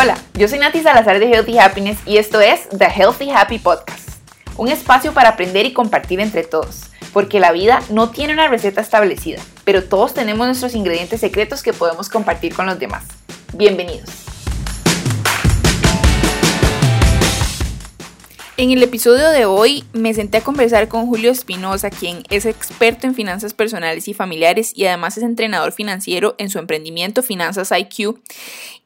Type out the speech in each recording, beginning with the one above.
Hola, yo soy Nati Salazar de Healthy Happiness y esto es The Healthy Happy Podcast, un espacio para aprender y compartir entre todos, porque la vida no tiene una receta establecida, pero todos tenemos nuestros ingredientes secretos que podemos compartir con los demás. Bienvenidos. En el episodio de hoy me senté a conversar con Julio Espinosa, quien es experto en finanzas personales y familiares y además es entrenador financiero en su emprendimiento Finanzas IQ.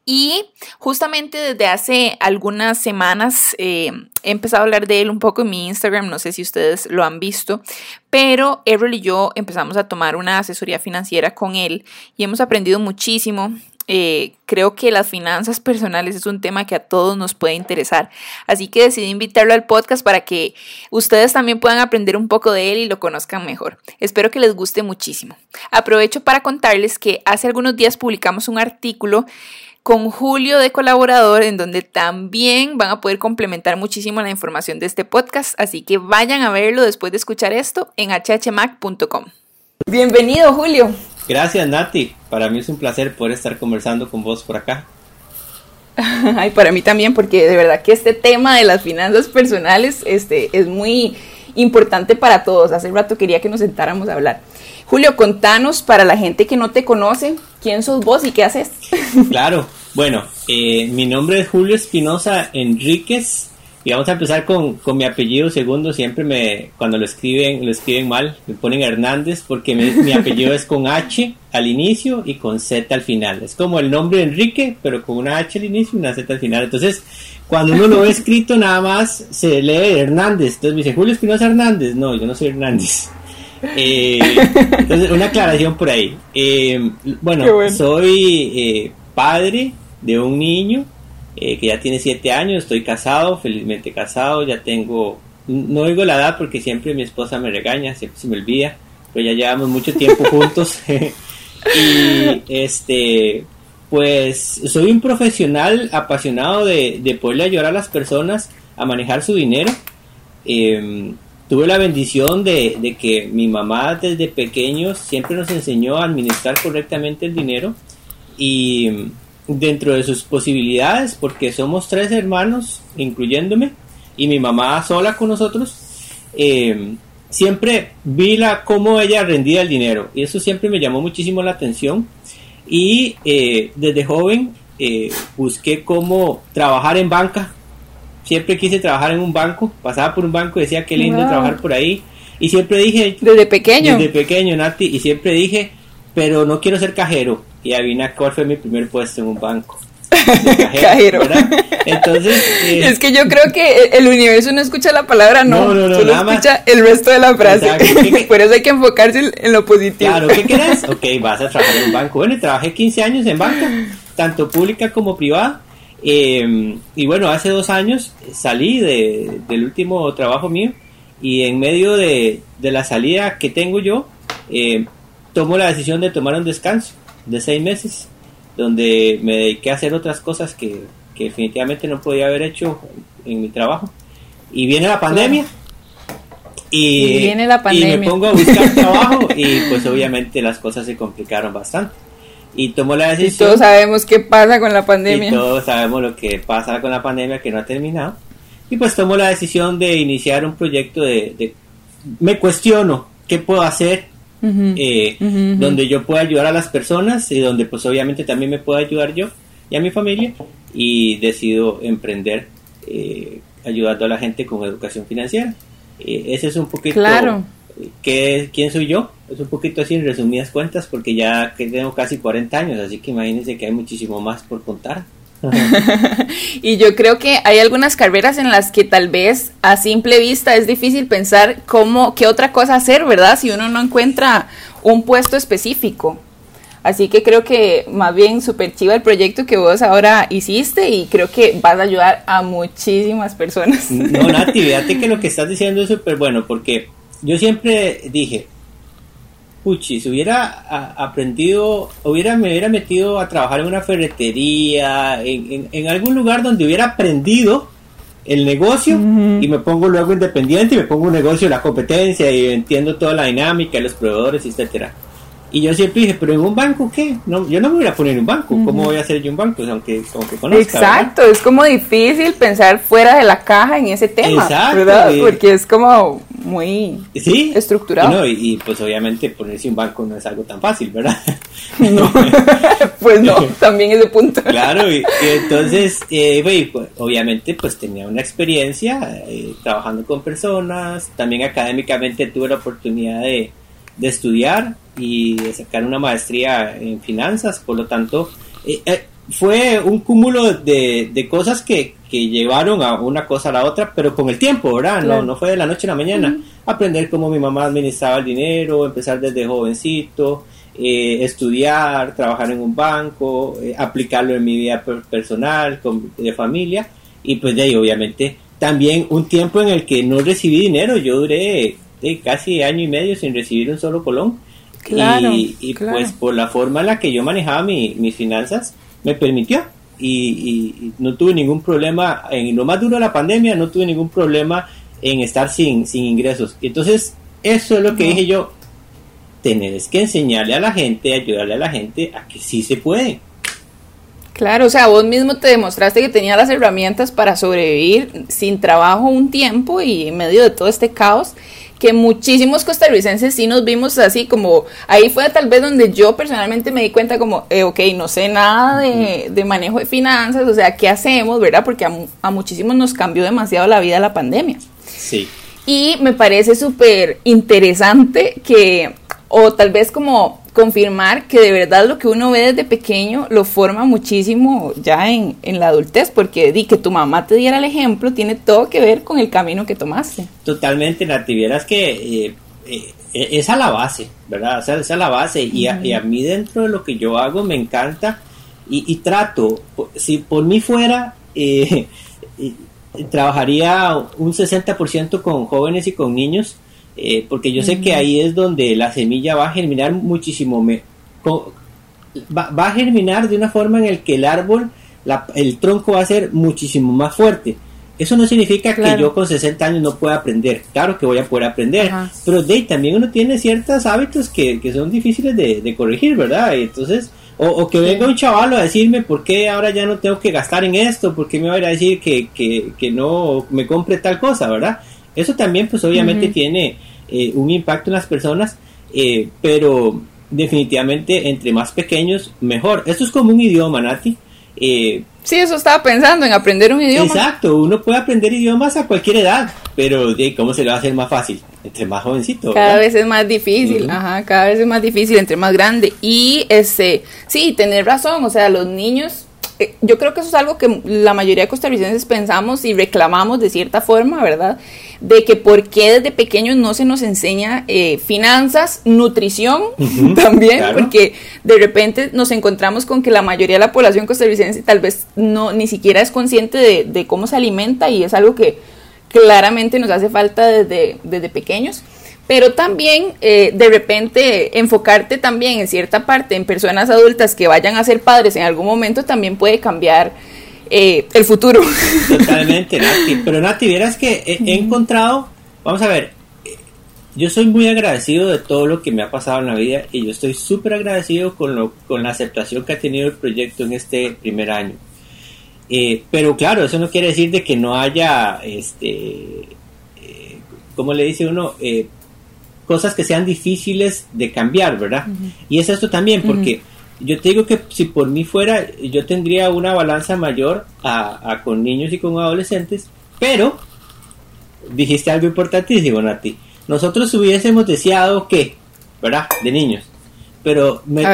Y justamente desde hace algunas semanas eh, he empezado a hablar de él un poco en mi Instagram, no sé si ustedes lo han visto, pero Errol y yo empezamos a tomar una asesoría financiera con él y hemos aprendido muchísimo. Eh, creo que las finanzas personales es un tema que a todos nos puede interesar. Así que decidí invitarlo al podcast para que ustedes también puedan aprender un poco de él y lo conozcan mejor. Espero que les guste muchísimo. Aprovecho para contarles que hace algunos días publicamos un artículo con Julio de colaborador en donde también van a poder complementar muchísimo la información de este podcast. Así que vayan a verlo después de escuchar esto en hhmac.com. Bienvenido Julio. Gracias, Nati. Para mí es un placer poder estar conversando con vos por acá. Ay, para mí también, porque de verdad que este tema de las finanzas personales este, es muy importante para todos. Hace rato quería que nos sentáramos a hablar. Julio, contanos para la gente que no te conoce, quién sos vos y qué haces. Claro, bueno, eh, mi nombre es Julio Espinosa Enríquez y vamos a empezar con, con, mi apellido segundo. Siempre me, cuando lo escriben, lo escriben mal, me ponen Hernández porque mi, apellido es con H al inicio y con Z al final. Es como el nombre de Enrique, pero con una H al inicio y una Z al final. Entonces, cuando uno lo ve escrito, nada más se lee Hernández. Entonces me dice, Julio Espinosa Hernández. No, yo no soy Hernández. Eh, entonces, una aclaración por ahí. Eh, bueno, soy eh, padre de un niño eh, que ya tiene siete años, estoy casado, felizmente casado, ya tengo, no oigo la edad porque siempre mi esposa me regaña, siempre se me olvida, pero ya llevamos mucho tiempo juntos. y este, pues soy un profesional apasionado de, de poderle ayudar a las personas a manejar su dinero. Em, tuve la bendición de, de, que mi mamá desde pequeños siempre nos enseñó a administrar correctamente el dinero y dentro de sus posibilidades, porque somos tres hermanos, incluyéndome, y mi mamá sola con nosotros, eh, siempre vi la, cómo ella rendía el dinero, y eso siempre me llamó muchísimo la atención, y eh, desde joven eh, busqué cómo trabajar en banca, siempre quise trabajar en un banco, pasaba por un banco y decía qué lindo trabajar por ahí, y siempre dije... Desde pequeño. Desde pequeño, Nati, y siempre dije, pero no quiero ser cajero y adivina cuál fue mi primer puesto en un banco. Cajero. Entonces. Eh, es que yo creo que el universo no escucha la palabra no, no, no, solo escucha el resto de la frase. Por eso hay que enfocarse en lo positivo. Claro, ¿qué quieres? Ok, vas a trabajar en un banco. Bueno, trabajé 15 años en banca, tanto pública como privada. Eh, y bueno, hace dos años salí de, del último trabajo mío y en medio de, de la salida que tengo yo, eh, tomo la decisión de tomar un descanso de seis meses, donde me dediqué a hacer otras cosas que, definitivamente no podía haber hecho en mi trabajo. Y viene la pandemia. Y, viene la pandemia. y me pongo a buscar trabajo y pues obviamente las cosas se complicaron bastante. Y tomo la decisión. Y todos sabemos qué pasa con la pandemia. Y todos sabemos lo que pasa con la pandemia que no ha terminado. Y pues tomo la decisión de iniciar un proyecto de, de me cuestiono qué puedo hacer eh, donde yo pueda ayudar a las personas y donde pues obviamente también me pueda ayudar yo y a mi familia y decido emprender eh, ayudando a la gente con educación financiera. Eh, ese es un poquito... Claro. Que, ¿Quién soy yo? Es un poquito así en resumidas cuentas porque ya tengo casi 40 años, así que imagínense que hay muchísimo más por contar. y yo creo que hay algunas carreras en las que tal vez a simple vista es difícil pensar cómo, qué otra cosa hacer, ¿verdad? Si uno no encuentra un puesto específico. Así que creo que más bien súper chiva el proyecto que vos ahora hiciste y creo que vas a ayudar a muchísimas personas. No, Nati, fíjate que lo que estás diciendo es súper bueno porque yo siempre dije, puchi, si hubiera aprendido, hubiera, me hubiera metido a trabajar en una ferretería, en, algún lugar donde hubiera aprendido el negocio y me pongo luego independiente y me pongo un negocio de la competencia y entiendo toda la dinámica, los proveedores, etcétera. Y yo siempre dije, pero en un banco, ¿qué? No, yo no me voy a poner en un banco. ¿Cómo voy a hacer yo un banco? Aunque, aunque conozca. Exacto, es como difícil pensar fuera de la caja en ese tema. Exacto, ¿verdad? Porque es como muy ¿Sí? estructurado. Y, pues obviamente ponerse un banco no es algo tan fácil, ¿verdad? No, pues no, también ese punto. Claro, y, entonces, eh, pues, obviamente pues tenía una experiencia eh, trabajando con personas, también académicamente tuve la oportunidad de de estudiar y de sacar una maestría en finanzas, por lo tanto, eh, eh, fue un cúmulo de, de cosas que, que, llevaron a una cosa a la otra, pero con el tiempo, ¿verdad? No, no fue de la noche a la mañana. Aprender cómo mi mamá administraba el dinero, empezar desde jovencito, eh, estudiar, trabajar en un banco, aplicarlo en mi vida personal, de familia, y pues de ahí obviamente también un tiempo en el que no recibí dinero, yo duré casi año y medio sin recibir un solo colón. Claro, y, pues por la forma en la que yo manejaba mis finanzas, me permitió. Y, no tuve ningún problema, en lo más duro de la pandemia, no tuve ningún problema en estar sin, sin ingresos. Entonces, eso es lo que dije yo, tenés que enseñarle a la gente, ayudarle a la gente a que sí se puede. Claro, o sea, vos mismo te demostraste que tenías las herramientas para sobrevivir sin trabajo un tiempo y en medio de todo este caos que muchísimos costarricenses sí nos vimos así como, ahí fue tal vez donde yo personalmente me di cuenta como, eh, ok, no sé nada de, manejo de finanzas, o sea, ¿qué hacemos, verdad? Porque a, a muchísimos nos cambió demasiado la vida la pandemia. Sí. Y me parece súper interesante que, o tal vez como confirmar que de verdad lo que uno ve desde pequeño lo forma muchísimo ya en, la adultez, porque di que tu mamá te diera el ejemplo tiene todo que ver con el camino que tomaste. Totalmente, Nati, vieras que eh, eh, es a la base, ¿verdad? O sea, es a la base y, a, mí dentro de lo que yo hago me encanta y, trato, si por mí fuera... Eh, trabajaría un 60% con jóvenes y con niños, eh, porque yo sé que ahí es donde la semilla va a germinar muchísimo, me, va, a germinar de una forma en el que el árbol, el tronco va a ser muchísimo más fuerte. Eso no significa que yo con 60 años no pueda aprender. Claro que voy a poder aprender. Pero de, también uno tiene ciertos hábitos que, son difíciles de, corregir, ¿verdad? entonces, o, que venga un chaval a decirme por qué ahora ya no tengo que gastar en esto, por qué me va a ir a decir que, que no me compre tal cosa, ¿verdad? Eso también pues obviamente tiene eh, un impacto en las personas, eh, pero definitivamente entre más pequeños mejor. Esto es como un idioma, Nati. Eh, sí, eso estaba pensando en aprender un idioma. Exacto, uno puede aprender idiomas a cualquier edad, pero cómo se le va a hacer más fácil entre más jovencito. Cada vez es más difícil, ajá, cada vez es más difícil entre más grande. Y este, sí, tener razón, o sea, los niños eh, yo creo que eso es algo que la mayoría de costarricenses pensamos y reclamamos de cierta forma, ¿verdad? De que por qué desde pequeños no se nos enseña eh, finanzas, nutrición también, porque de repente nos encontramos con que la mayoría de la población costarricense tal vez no ni siquiera es consciente de, de cómo se alimenta y es algo que claramente nos hace falta desde, desde pequeños pero también eh, de repente enfocarte también en cierta parte en personas adultas que vayan a ser padres en algún momento también puede cambiar eh, el futuro. Totalmente, Nati. Pero Nati, vieras que he, encontrado, vamos a ver, yo soy muy agradecido de todo lo que me ha pasado en la vida y yo estoy súper agradecido con, lo, con la aceptación que ha tenido el proyecto en este primer año. Eh, pero claro, eso no quiere decir de que no haya, este, ¿cómo le dice uno? Cosas que sean difíciles de cambiar, ¿verdad? Y es esto también, porque yo te digo que si por mí fuera, yo tendría una balanza mayor a, con niños y con adolescentes, pero dijiste algo importantísimo, Nati. Nosotros hubiésemos deseado que, ¿verdad? De niños. Pero me,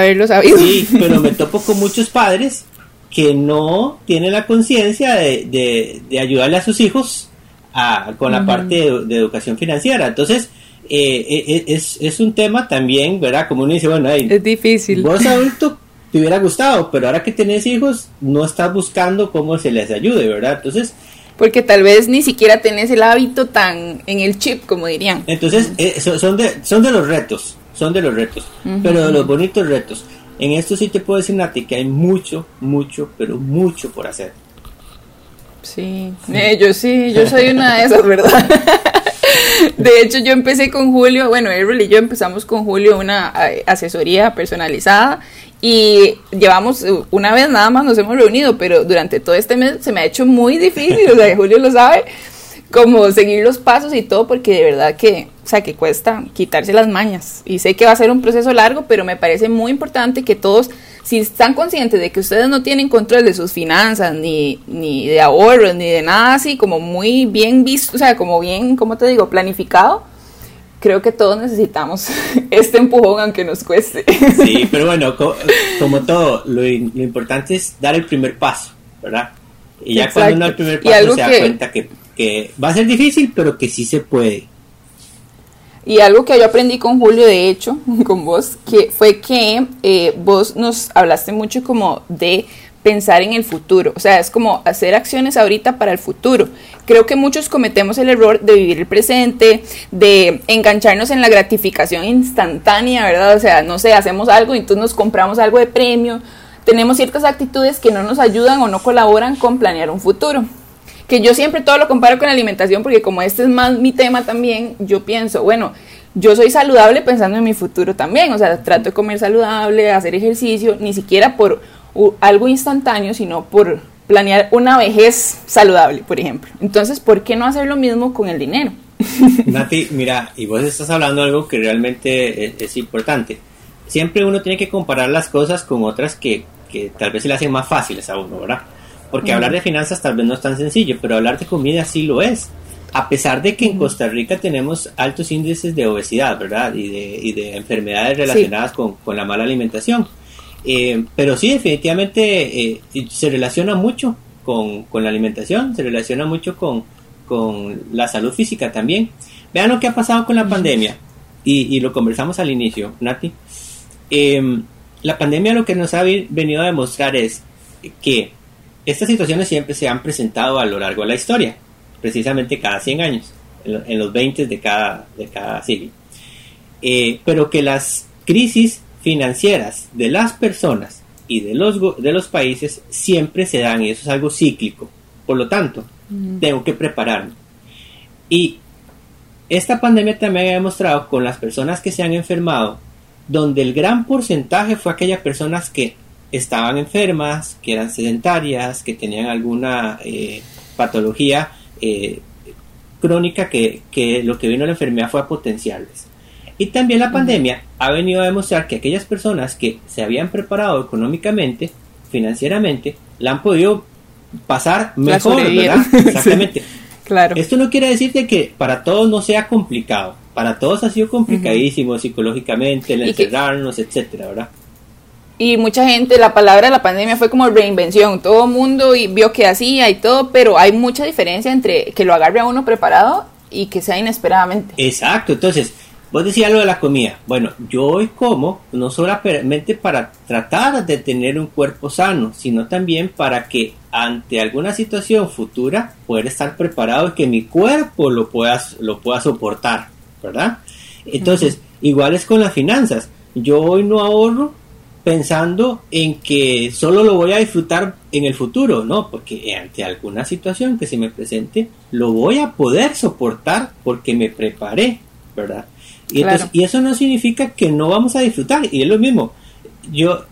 Sí, pero me topo con muchos padres que no tienen la conciencia de, de, ayudarle a sus hijos a, con la parte de, educación financiera. Entonces, eh, eh, eh, es, es, un tema también, ¿verdad? Como uno dice, bueno, es difícil. Vos adulto te hubiera gustado, pero ahora que tenés hijos, no estás buscando cómo se les ayude, ¿verdad? Entonces... Porque tal vez ni siquiera tenés el hábito tan en el chip, como dirían. Entonces, son, de, son de los retos, son de los retos, pero de los bonitos retos. En esto sí te puedo decir, Nati, que hay mucho, mucho, pero mucho por hacer. Sí, yo sí, yo soy una de esas, ¿verdad? De hecho, yo empecé con Julio, bueno, Errol y yo empezamos con Julio una asesoría personalizada y llevamos una vez nada más nos hemos reunido, pero durante todo este mes se me ha hecho muy difícil, o sea, Julio lo sabe, como seguir los pasos y todo, porque de verdad que, o sea, que cuesta quitarse las mañas. Y sé que va a ser un proceso largo, pero me parece muy importante que todos, si están conscientes de que ustedes no tienen control de sus finanzas, ni, ni de ahorros, ni de nada así, como muy bien visto, o sea, como bien, ¿cómo te digo?, planificado, creo que todos necesitamos este empujón aunque nos cueste. Sí, pero bueno, como, todo, lo, importante es dar el primer paso, ¿verdad? Y ya cuando uno da el primer paso se da cuenta que, que, va a ser difícil, pero que sí se puede. Y algo que yo aprendí con Julio, de hecho, con vos, que fue que eh, vos nos hablaste mucho como de pensar en el futuro, o sea, es como hacer acciones ahorita para el futuro. Creo que muchos cometemos el error de vivir el presente, de engancharnos en la gratificación instantánea, ¿verdad? O sea, no sé, hacemos algo y entonces nos compramos algo de premio, tenemos ciertas actitudes que no nos ayudan o no colaboran con planear un futuro. Que yo siempre todo lo comparo con alimentación porque como este es más mi tema también, yo pienso, bueno, yo soy saludable pensando en mi futuro también, o sea, trato de comer saludable, hacer ejercicio, ni siquiera por algo instantáneo, sino por planear una vejez saludable, por ejemplo. Entonces, ¿por qué no hacer lo mismo con el dinero? Nati, mira, y vos estás hablando de algo que realmente es, importante. Siempre uno tiene que comparar las cosas con otras que, que tal vez se le hacen más fáciles a uno, ¿verdad? Porque hablar de finanzas tal vez no es tan sencillo, pero hablar de comida sí lo es. A pesar de que en Costa Rica tenemos altos índices de obesidad, ¿verdad? Y de, y de enfermedades relacionadas con, con la mala alimentación. Eh, pero sí, definitivamente eh, se relaciona mucho con, la alimentación, se relaciona mucho con, la salud física también. Vean lo que ha pasado con la pandemia, y, lo conversamos al inicio, Nati. Em, la pandemia lo que nos ha venido a demostrar es que estas situaciones siempre se han presentado a lo largo de la historia, precisamente cada 100 años, en, los 20 de cada, de cada siglo. Eh, pero que las crisis financieras de las personas y de los, de los países siempre se dan y eso es algo cíclico. Por lo tanto, mm. tengo que prepararme. Y esta pandemia también ha demostrado con las personas que se han enfermado, donde el gran porcentaje fue aquellas personas que estaban enfermas, que eran sedentarias, que tenían alguna eh, patología eh, crónica que, que, lo que vino la enfermedad fue a potenciarles. Y también la pandemia ha venido a demostrar que aquellas personas que se habían preparado económicamente, financieramente, la han podido pasar mejor, ¿verdad? Exactamente. claro. Esto no quiere decir que para todos no sea complicado. Para todos ha sido complicadísimo psicológicamente, el encerrarnos, etcétera, ¿verdad? Y mucha gente, la palabra de la pandemia fue como reinvención. Todo el mundo vio que hacía y todo, pero hay mucha diferencia entre que lo agarre a uno preparado y que sea inesperadamente. Exacto, entonces Vos decías lo de la comida. Bueno, yo hoy como no solamente para tratar de tener un cuerpo sano, sino también para que ante alguna situación futura poder estar preparado y que mi cuerpo lo pueda, lo pueda soportar, ¿verdad? Entonces, igual es con las finanzas. Yo hoy no ahorro pensando en que solo lo voy a disfrutar en el futuro, no, porque ante alguna situación que se me presente, lo voy a poder soportar porque me preparé, ¿verdad? Y, y eso no significa que no vamos a disfrutar. Y es lo mismo. Yo,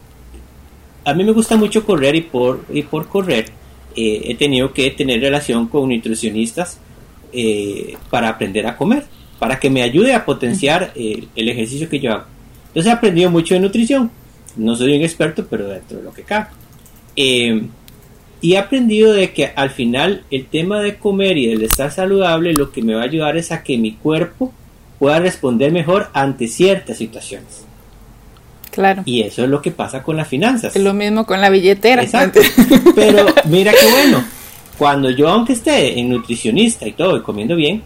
a mí me gusta mucho correr y por, y por correr eh, he tenido que tener relación con nutricionistas eh, para aprender a comer, para que me ayude a potenciar eh, el ejercicio que yo hago. Entonces he aprendido mucho de nutrición. No soy un experto, pero dentro de lo que cabe. y he aprendido de que al final el tema de comer y del estar saludable lo que me va a ayudar es a que mi cuerpo pueda responder mejor ante ciertas situaciones. Claro. Y eso es lo que pasa con las finanzas. Es lo mismo con la billetera. Exacto. Pero mira qué bueno. Cuando yo, aunque esté en nutricionista y todo, y comiendo bien,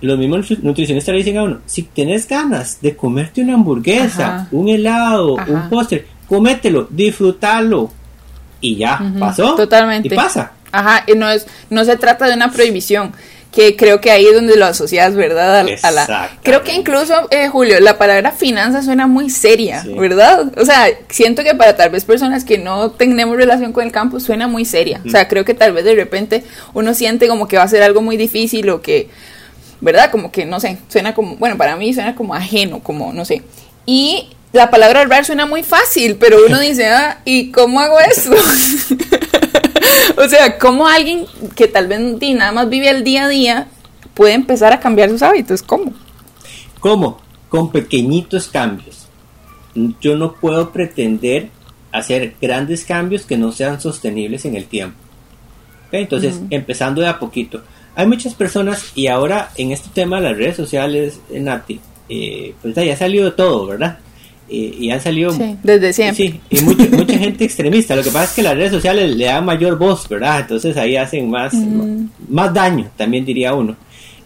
los mismos nutricionistas le dicen a uno, si tienes ganas de comerte una hamburguesa, un helado, un postre, comételo, disfrútalo. Y ya, pasó. Totalmente. Y pasa. Ajá, y no, es, no se trata de una prohibición que creo que ahí es donde lo asocias, ¿verdad? A, la, creo que incluso, eh, Julio, la palabra finanzas suena muy seria, ¿verdad? O sea, siento que para tal vez personas que no tenemos relación con el campo suena muy seria. O sea, creo que tal vez de repente uno siente como que va a ser algo muy difícil o que ¿verdad? Como que, no sé, suena como, bueno, para mí suena como ajeno, como, no sé. Y la palabra ahorrar suena muy fácil, pero uno dice, ah, ¿y cómo hago eso? o sea, ¿cómo alguien que tal vez nada más vive el día a día puede empezar a cambiar sus hábitos? ¿Cómo? ¿Cómo? Con pequeñitos cambios. Yo no puedo pretender hacer grandes cambios que no sean sostenibles en el tiempo. Entonces, empezando de a poquito. Hay muchas personas, y ahora en este tema de las redes sociales, Nati, eh, pues ya salió de todo, ¿verdad? y han salido desde siempre. sí, y mucha, mucha gente extremista. Lo que pasa es que las redes sociales le dan mayor voz verdad entonces ahí hacen más más daño también diría uno.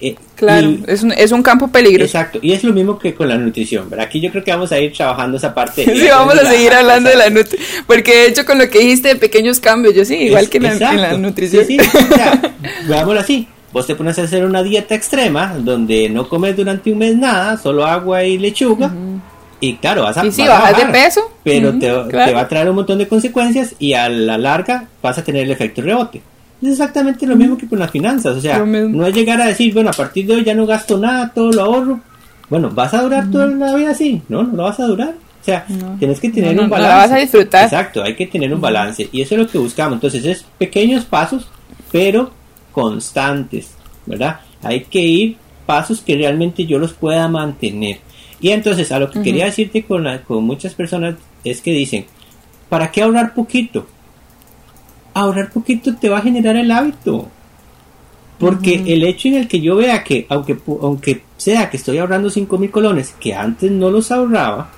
Eh, claro es, un, es un campo peligroso. Exacto y es lo mismo que con la nutrición verdad aquí yo creo que vamos a ir trabajando esa parte. Sí vamos a seguir hablando de la nutrición porque de hecho con lo que dijiste de pequeños cambios yo sí igual que en la, nutrición. Sí, sí, o sea, veámoslo así vos te pones a hacer una dieta extrema donde no comes durante un mes nada solo agua y lechuga y claro, vas a, y sí, bajar, de peso, pero te, va a traer un montón de consecuencias y a la larga vas a tener el efecto rebote. Es exactamente lo mismo que con las finanzas, o sea, no es llegar a decir, bueno, a partir de hoy ya no gasto nada, todo lo ahorro. Bueno, ¿vas a durar toda la vida así? No, no lo vas a durar. O sea, tienes que tener un balance. No vas a disfrutar. Exacto, hay que tener un balance. Y eso es lo que buscamos. Entonces, es pequeños pasos, pero constantes, ¿verdad? Hay que ir pasos que realmente yo los pueda mantener. Y entonces a lo que quería decirte con, con muchas personas es que dicen, ¿para qué ahorrar poquito? Ahorrar poquito te va a generar el hábito. Porque el hecho en el que yo vea que, aunque, aunque sea que estoy ahorrando 5 mil colones, que antes no los ahorraba,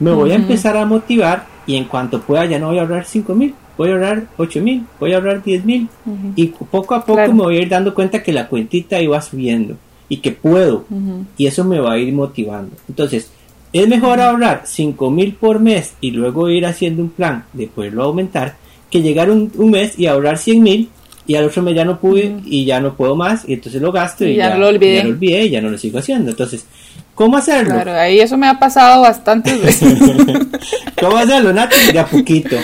me voy a empezar a motivar y en cuanto pueda ya no voy a ahorrar 5 mil, voy a ahorrar 8 mil, voy a ahorrar 10 mil. Y poco a poco me voy a ir dando cuenta que la cuentita iba subiendo y que puedo. Y eso me va a ir motivando. Entonces, es mejor ahorrar 5 mil por mes y luego ir haciendo un plan de poderlo aumentar que llegar un, mes y ahorrar 100 mil y al otro mes ya no pude y ya no puedo más y entonces lo gasto y, ya, lo olvidé. ya lo olvidé y ya no lo sigo haciendo. Entonces, ¿cómo hacerlo? Claro, ahí eso me ha pasado bastante veces. ¿Cómo hacerlo, Nati? De a poquito.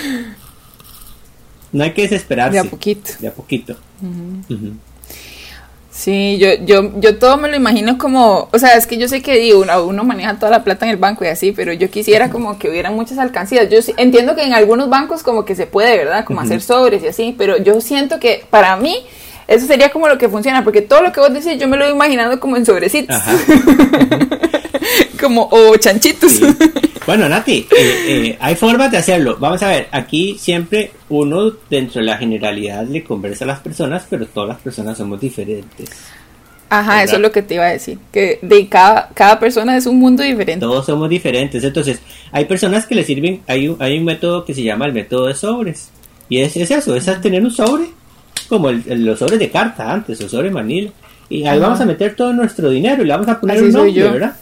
No hay que desesperarse. De a poquito. De a poquito. Sí, yo, yo, yo todo me lo imagino como, o sea, es que yo sé que digo, uno, uno, maneja toda la plata en el banco y así, pero yo quisiera como que hubiera muchas alcancías. Yo entiendo que en algunos bancos como que se puede, ¿verdad? Como hacer sobres y así, pero yo siento que para mí eso sería como lo que funciona, porque todo lo que vos decís yo me lo voy imaginando como en sobrecitos. como, o chanchitos. Bueno, Nati, eh, eh, hay formas de hacerlo. Vamos a ver, aquí siempre uno dentro de la generalidad le conversa a las personas, pero todas las personas somos diferentes. Ajá, eso es lo que te iba a decir, que de cada, cada persona es un mundo diferente. Todos somos diferentes, entonces hay personas que le sirven, hay un, hay un método que se llama el método de sobres, y es, es eso, es tener un sobre, como el, los sobres de carta antes, o sobre manila, y ahí vamos a meter todo nuestro dinero y le vamos a poner un nombre, ¿verdad?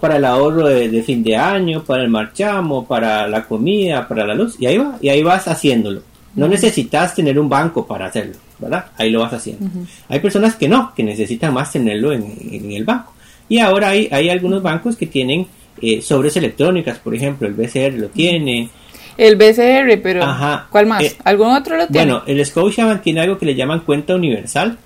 Para el ahorro de, fin de año, para el marchamo, para la comida, para la luz, y ahí va, y ahí vas haciéndolo. No necesitas tener un banco para hacerlo, ¿verdad? Ahí lo vas haciendo. Hay personas que no, que necesitan más tenerlo en, el banco. Y ahora hay, hay algunos bancos que tienen eh, sobres electrónicas, por ejemplo, el BCR lo tiene. El BCR, pero ¿cuál más? Eh, ¿Algún otro lo tiene? Bueno, el Scotiabank tiene algo que le llaman cuenta universal,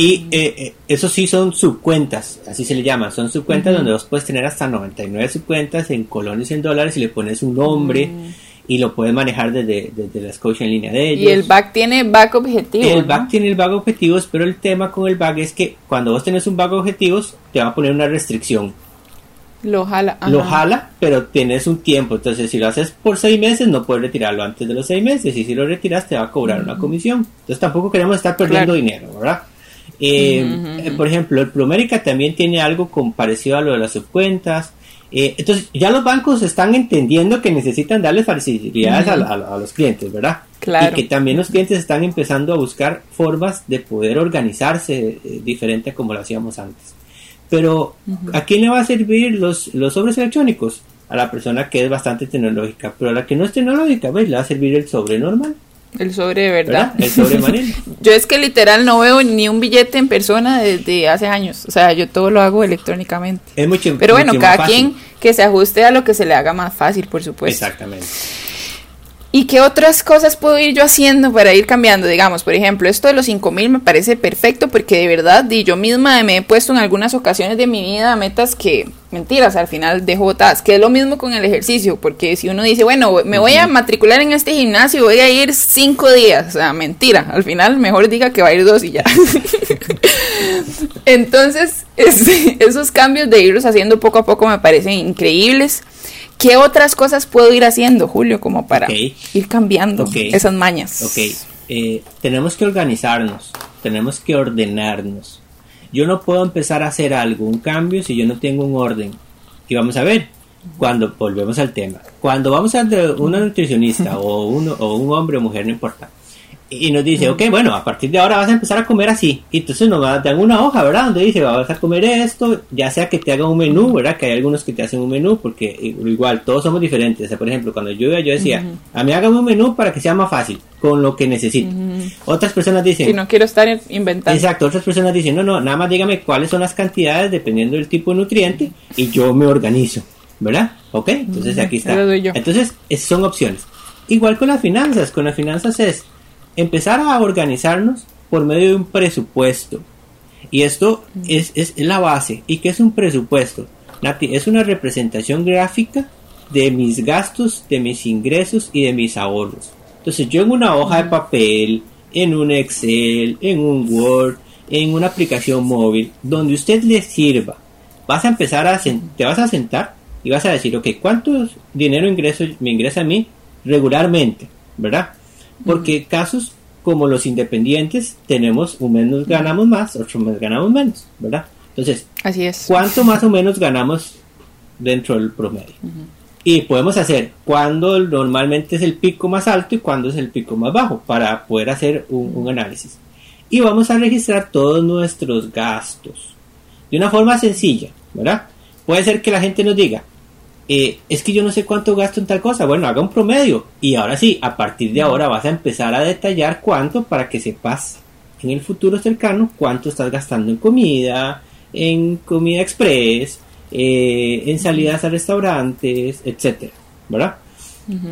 y eh, eh, eso sí son subcuentas, así se le llama, son subcuentas donde vos puedes tener hasta 99 subcuentas en colones y en dólares y le pones un nombre mm. y lo puedes manejar desde, desde la Scotia en línea de ellos. Y el back tiene back objetivos. El back tiene el back objetivos, pero el tema con el back es que cuando vos tenés un back objetivos te va a poner una restricción. Lo jala. Lo jala, pero tienes un tiempo. Entonces, si lo haces por seis meses, no puedes retirarlo antes de los seis meses. Y si lo retiras, te va a cobrar una comisión. Entonces, tampoco queremos estar perdiendo dinero, ¿verdad? Eh, eh, por ejemplo, el Promérica también tiene algo con, parecido a lo de las subcuentas. Eh, entonces, ya los bancos están entendiendo que necesitan darle facilidades a, los clientes, ¿verdad? Claro. Y que también los clientes están empezando a buscar formas de poder organizarse diferente a como lo hacíamos antes. Pero, ¿a quién le va a servir los, los sobres electrónicos? A la persona que es bastante tecnológica. Pero a la que no es tecnológica, ¿ves? Le va a servir el sobre normal. El sobre de verdad. El sobre marino. yo es que literal no veo ni un billete en persona desde hace años. O sea, yo todo lo hago electrónicamente. Es mucho Pero bueno, cada quien que se ajuste a lo que se le haga más fácil, por supuesto. Exactamente. ¿Y qué otras cosas puedo ir yo haciendo para ir cambiando? Digamos, por ejemplo, esto de los 5000 me parece perfecto porque de verdad, y yo misma me he puesto en algunas ocasiones de mi vida metas que, mentiras, al final dejo botadas, que es lo mismo con el ejercicio, porque si uno dice, bueno, me voy a matricular en este gimnasio, voy a ir cinco días, o sea, mentira, al final mejor diga que va a ir dos y ya. Entonces, esos cambios de irlos haciendo poco a poco me parecen increíbles. ¿Qué otras cosas puedo ir haciendo, Julio, como para ir cambiando esas mañas? Ok, eh, tenemos que organizarnos, tenemos que ordenarnos. Yo no puedo empezar a hacer algo, un cambio, si yo no tengo un orden. Y vamos a ver, cuando volvemos al tema, cuando vamos a una nutricionista o, uno, o un hombre o mujer, no importa, y nos dice, ok, bueno, a partir de ahora vas a empezar a comer así. Y entonces nos dan una hoja, ¿verdad? Donde dice, vas a comer esto, ya sea que te haga un menú, ¿verdad? Que hay algunos que te hacen un menú, porque igual todos somos diferentes. O sea, por ejemplo, cuando yo iba, yo decía, a mí hágame un menú para que sea más fácil, con lo que necesito. Otras personas dicen... Si no quiero estar inventando. Exacto, otras personas dicen, no, no, nada más dígame cuáles son las cantidades dependiendo del tipo de nutriente y yo me organizo, ¿verdad? Ok, entonces aquí está. Entonces, son opciones. Igual con las finanzas, con las finanzas es empezar a organizarnos por medio de un presupuesto. Y esto es, es la base. ¿Y qué es un presupuesto? Nati, es una representación gráfica de mis gastos, de mis ingresos y de mis ahorros. Entonces yo en una hoja de papel, en un Excel, en un Word, en una aplicación móvil, donde usted le sirva, vas a empezar a, te vas a sentar y vas a decir, ok, ¿cuánto dinero ingreso, me ingresa a mí regularmente? ¿Verdad? Porque casos como los independientes tenemos un menos ganamos más, otro mes ganamos menos, ¿verdad? Entonces, Así es. ¿cuánto más o menos ganamos dentro del promedio? Y podemos hacer cuándo normalmente es el pico más alto y cuándo es el pico más bajo para poder hacer un análisis. Y vamos a registrar todos nuestros gastos de una forma sencilla, ¿verdad? Puede ser que la gente nos diga, eh, es que yo no sé cuánto gasto en tal cosa. Bueno, haga un promedio. Y ahora sí, a partir de ahora vas a empezar a detallar cuánto para que sepas en el futuro cercano cuánto estás gastando en comida, en comida express, eh, en salidas a restaurantes, etcétera, ¿verdad?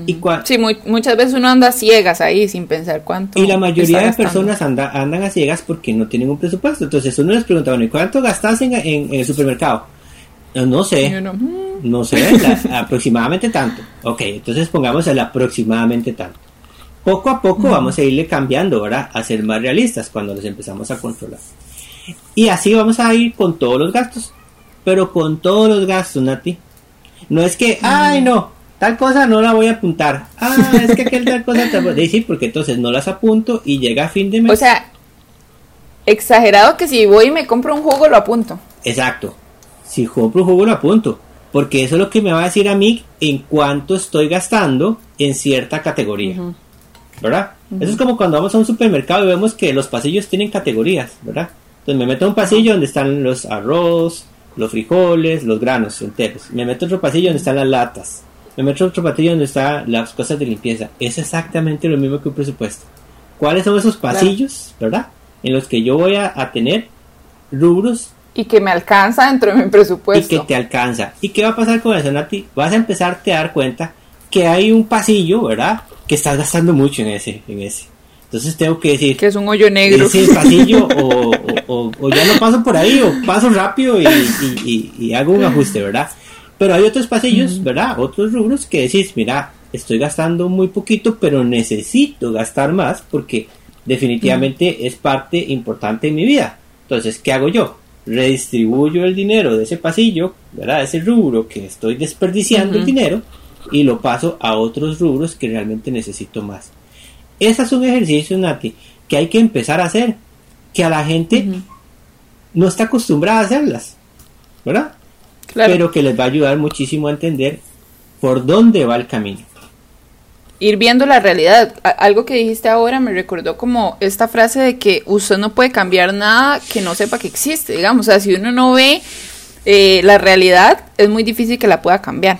y sí, muchas veces uno anda a ciegas ahí sin pensar cuánto. Y la mayoría de personas anda, andan a ciegas porque no tienen un presupuesto. Entonces uno les pregunta, bueno, ¿y cuánto gastas en, en el supermercado? No sé. Mm". No sé, aproximadamente tanto. Ok, entonces pongamos el aproximadamente tanto. Poco a poco vamos a irle cambiando, ahora A ser más realistas cuando los empezamos a controlar. Y así vamos a ir con todos los gastos. Pero con todos los gastos, Nati. No es que, ay, no, tal cosa no la voy a apuntar. Ah, es que aquel tal cosa te voy a decir porque entonces no las apunto y llega a fin de mes. O sea, exagerado que si voy y me compro un jugo lo apunto. Exacto si compro un jugo lo apunto, porque eso es lo que me va a decir a mí en cuánto estoy gastando en cierta categoría. ¿Verdad? Eso es como cuando vamos a un supermercado y vemos que los pasillos tienen categorías, ¿verdad? Entonces me meto a un pasillo donde están los arroz, los frijoles, los granos enteros. Me meto a otro pasillo donde están las latas. Me meto a otro pasillo donde están las cosas de limpieza. Es exactamente lo mismo que un presupuesto. ¿Cuáles son esos pasillos, verdad? En los que yo voy a, a tener rubros y que me alcanza dentro de mi presupuesto. Y que te alcanza. ¿Y qué va a pasar con eso, Nati? Vas a empezar a dar cuenta que hay un pasillo, ¿verdad? Que estás gastando mucho en ese, en ese. Entonces tengo que decir... Que es un hoyo negro. Ese pasillo o, o, ya no paso por ahí o paso rápido y, y, hago un ajuste, ¿verdad? Pero hay otros pasillos, ¿verdad? Otros rubros que decís, mira, estoy gastando muy poquito, pero necesito gastar más porque definitivamente es parte importante de mi vida. Entonces, ¿qué hago yo? Redistribuyo el dinero de ese pasillo, ¿verdad? Ese rubro que estoy desperdiciando el dinero y lo paso a otros rubros que realmente necesito más. Esas son ejercicios, Nati, que hay que empezar a hacer, que a la gente no está acostumbrada a hacerlas, ¿verdad? Pero que les va a ayudar muchísimo a entender por dónde va el camino ir viendo la realidad. algo que dijiste ahora me recordó como esta frase de que usted no puede cambiar nada que no sepa que existe, digamos. O sea, si uno no ve eh, la realidad, es muy difícil que la pueda cambiar.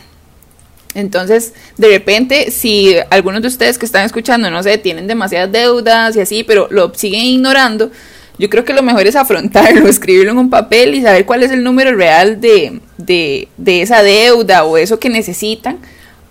Entonces, de repente, si algunos de ustedes que están escuchando, no sé, tienen demasiadas deudas y así, pero lo siguen ignorando, yo creo que lo mejor es afrontarlo, escribirlo en un papel y saber cuál es el número real de, de, de esa deuda o eso que necesitan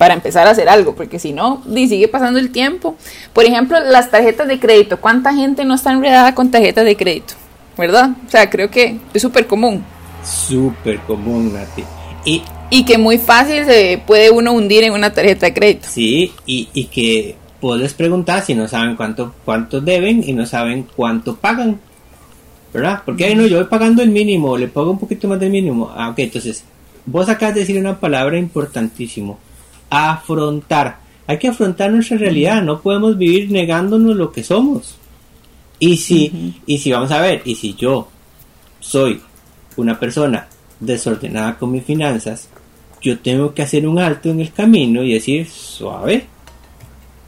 para empezar a hacer algo, porque si no, sigue pasando el tiempo. Por ejemplo, las tarjetas de crédito. ¿Cuánta gente no está enredada con tarjetas de crédito? ¿Verdad? O sea, creo que es súper común. Súper común, Nati. Y, y que muy fácil se puede uno hundir en una tarjeta de crédito. Sí, y, y que puedes preguntar si no saben cuánto, cuánto deben y no saben cuánto pagan. ¿Verdad? Porque ahí no, yo voy pagando el mínimo, le pago un poquito más del mínimo. Ah, ok, entonces, vos acabas de decir una palabra importantísimo. Afrontar. Hay que afrontar nuestra realidad, no podemos vivir negándonos lo que somos. Y si, y si vamos a ver, y si yo soy una persona desordenada con mis finanzas, yo tengo que hacer un alto en el camino y decir, suave,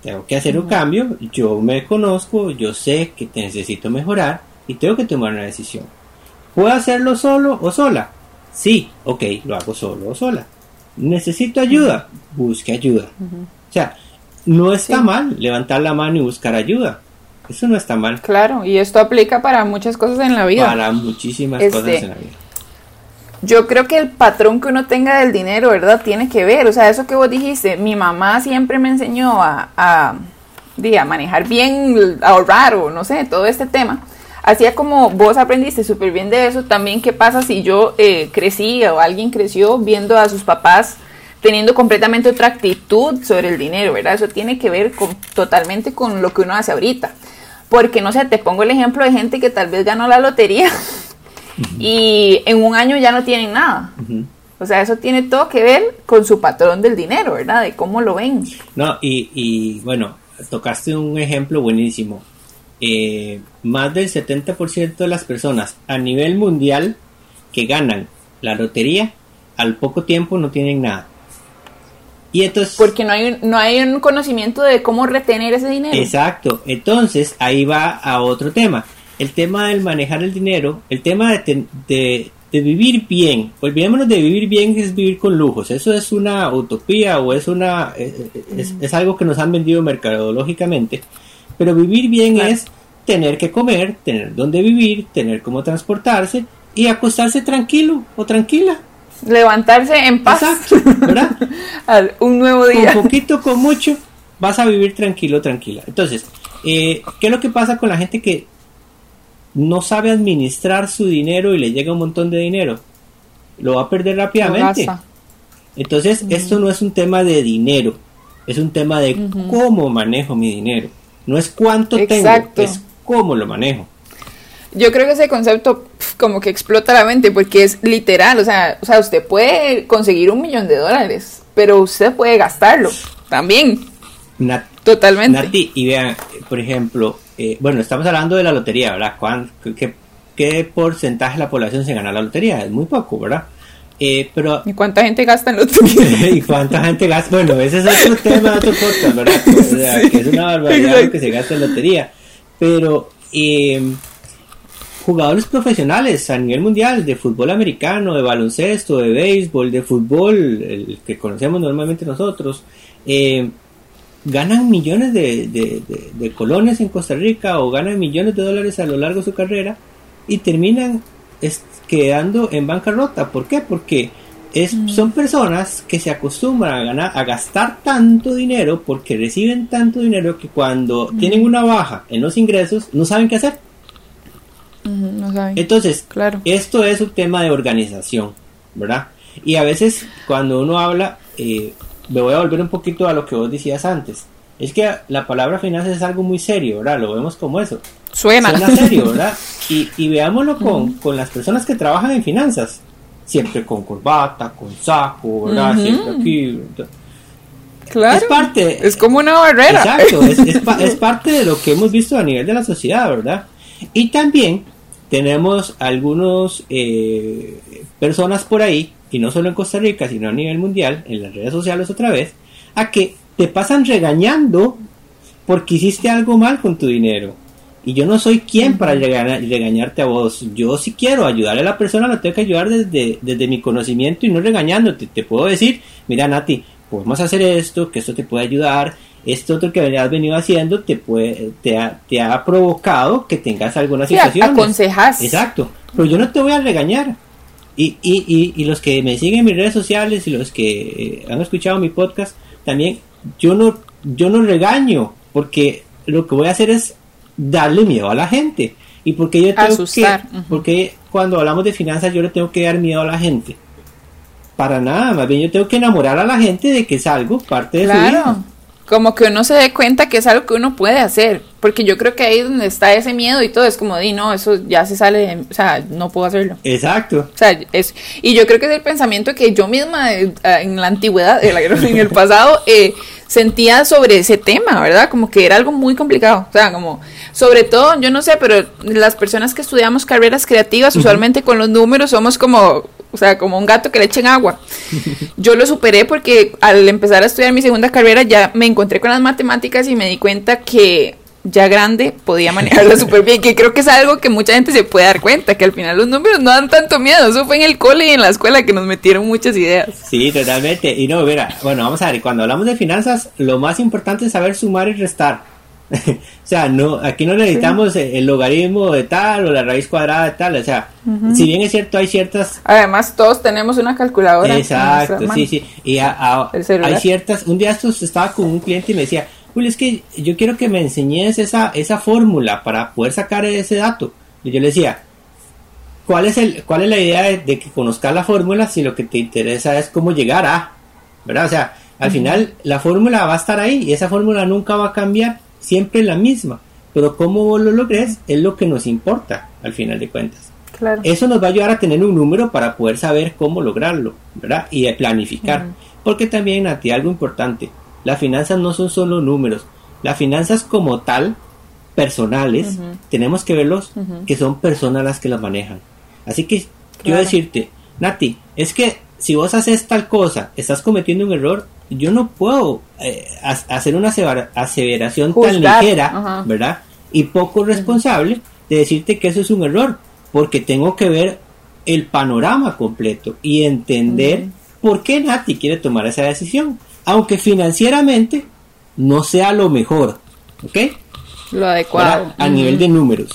tengo que hacer un cambio, yo me conozco, yo sé que necesito mejorar y tengo que tomar una decisión. ¿Puedo hacerlo solo o sola? Sí, ok, lo hago solo o sola. ¿Necesito ayuda? Busque ayuda. O sea, no está mal levantar la mano y buscar ayuda. Eso no está mal. Claro, y esto aplica para muchas cosas en la vida. Para muchísimas cosas Este, en la vida. Yo creo que el patrón que uno tenga del dinero, ¿verdad? Tiene que ver. O sea, eso que vos dijiste, mi mamá siempre me enseñó a, a, a manejar bien, a ahorrar o no sé, todo este tema. Hacía como vos aprendiste súper bien de eso, también qué pasa si yo eh, crecí o alguien creció viendo a sus papás teniendo completamente otra actitud sobre el dinero, ¿verdad? Eso tiene que ver con, totalmente con lo que uno hace ahorita. Porque, no sé, te pongo el ejemplo de gente que tal vez ganó la lotería y en un año ya no tienen nada. O sea, eso tiene todo que ver con su patrón del dinero, ¿verdad? De cómo lo ven. No, y, y bueno, tocaste un ejemplo buenísimo. Eh, más del 70% de las personas a nivel mundial que ganan la lotería, al poco tiempo no tienen nada. Y entonces... Porque no hay, un- no hay un conocimiento de cómo retener ese dinero. Exacto. Entonces, ahí va a otro tema. El tema del manejar el dinero, el tema de, ten- de, de vivir bien. Olvidémonos de vivir bien es vivir con lujos. Eso es una utopía o es una eh, eh, es, es algo que nos han vendido mercadológicamente. Pero vivir bien Claro. es tener que comer, tener dónde vivir, tener cómo transportarse y acostarse tranquilo o tranquila. Levantarse en paz. Exacto, ¿verdad? a un nuevo día. con poquito, con mucho, vas a vivir tranquilo, tranquila. Entonces, eh, ¿qué es lo que pasa con la gente que no sabe administrar su dinero y le llega un montón de dinero? Lo va a perder rápidamente. Entonces, esto no es un tema de dinero, es un tema de cómo manejo mi dinero. No es cuánto Exacto. tengo, es cómo lo manejo. Yo creo que ese concepto como que explota la mente porque es literal, o sea, o sea, usted puede conseguir un millón de dólares, pero usted puede gastarlo también, Nat- totalmente. Nati, y vean, por ejemplo, eh, bueno, estamos hablando de la lotería, ¿verdad? ¿Cuán- qué, qué porcentaje de la población se gana la lotería? Es muy poco, ¿verdad? Eh, pero, ¿Y cuánta gente gasta en lotería? ¿y cuánta gente gasta? Bueno, ese es otro tema de otro podcast, ¿verdad? O sea, Sí, que es una barbaridad lo que se gasta en lotería. Pero, eh, jugadores profesionales a nivel mundial de fútbol americano, de baloncesto, de béisbol, de fútbol, el que conocemos normalmente nosotros, eh, ganan millones de, de- de- de colones en Costa Rica o ganan millones de dólares a lo largo de su carrera y terminan quedando en bancarrota. ¿Por qué? Porque es, son personas que se acostumbran a, ganar, a gastar tanto dinero porque reciben tanto dinero que cuando tienen una baja en los ingresos no saben qué hacer. Ujú, no saben. Entonces, Claro. esto es un tema de organización, ¿verdad? Y a veces cuando uno habla, eh, me voy a volver un poquito a lo que vos decías antes. Es que la palabra finanzas es algo muy serio, ¿verdad? Lo vemos como eso. Suena. Suena serio, ¿verdad? Y, y veámoslo con, con las personas que trabajan en finanzas. Siempre con corbata, con saco, ¿verdad? Siempre aquí. Claro. Es parte. Es como una barrera. Exacto, es, es pa- es parte de lo que hemos visto a nivel de la sociedad, ¿verdad? Y también tenemos algunos eh, personas por ahí, y no solo en Costa Rica, sino a nivel mundial, en las redes sociales otra vez, a que te pasan regañando porque hiciste algo mal con tu dinero. Y yo no soy quien para regaña- regañarte a vos. Yo si quiero ayudarle a la persona, la tengo que ayudar desde, desde mi conocimiento y no regañándote. Te puedo decir, mira Nati, podemos hacer esto, que esto te puede ayudar. Esto otro que has venido haciendo te puede, te ha, te ha provocado que tengas algunas Sí, situaciones. aconsejas. Exacto. Pero yo no te voy a regañar. Y, y, y, y los que me siguen en mis redes sociales y los que eh, han escuchado mi podcast, también yo no, yo no regaño, porque lo que voy a hacer es darle miedo a la gente. Y porque yo tengo Asustar. que, porque cuando hablamos de finanzas yo le tengo que dar miedo a la gente. Para nada, más bien yo tengo que enamorar a la gente de que es algo parte de su vida. Claro. Como que uno se dé cuenta que es algo que uno puede hacer. Porque yo creo que ahí donde está ese miedo y todo es como, di, no, eso ya se sale, de- o sea, no puedo hacerlo. Exacto. O sea, es, y yo creo que es el pensamiento que yo misma eh, en la antigüedad, en el pasado, eh, sentía sobre ese tema, ¿verdad? Como que era algo muy complicado. O sea, como, sobre todo, yo no sé, pero las personas que estudiamos carreras creativas, usualmente con los números somos como, o sea, como un gato que le echen agua. Yo lo superé porque al empezar a estudiar mi segunda carrera ya me encontré con las matemáticas y me di cuenta que ya grande podía manejarla súper bien, que creo que es algo que mucha gente se puede dar cuenta, que al final los números no dan tanto miedo, eso fue en el cole y en la escuela que nos metieron muchas ideas. Sí, totalmente. Y no, mira, bueno, vamos a ver, cuando hablamos de finanzas, lo más importante es saber sumar y restar. o sea, no, aquí no necesitamos el logaritmo de tal o la raíz cuadrada de tal. O sea, si bien es cierto, hay ciertas Además, todos tenemos una calculadora. Exacto, sí, sí. Y a- a- hay ciertas. Un día estos estaba con un cliente y me decía, Julio, es que yo quiero que me enseñes esa, esa fórmula para poder sacar ese dato. Y yo le decía, ¿cuál es, el, cuál es la idea de, de que conozcas la fórmula si lo que te interesa es cómo llegar a? ¿Verdad? O sea, al final la fórmula va a estar ahí y esa fórmula nunca va a cambiar, siempre la misma. Pero cómo vos lo logres es lo que nos importa al final de cuentas. Claro. Eso nos va a ayudar a tener un número para poder saber cómo lograrlo, ¿verdad? Y de planificar. Porque también, Nati, algo importante, las finanzas no son solo números. Las finanzas como tal, personales, tenemos que verlos que son personas las que las manejan. Así que quiero decirte, Nati, es que si vos haces tal cosa, estás cometiendo un error, yo no puedo eh, ha- hacer una asevera- aseveración tan ligera. ¿verdad? Y poco responsable de decirte que eso es un error, porque tengo que ver el panorama completo y entender por qué Nati quiere tomar esa decisión, aunque financieramente no sea lo mejor, ¿ok? Lo adecuado. ¿verdad? A nivel de números.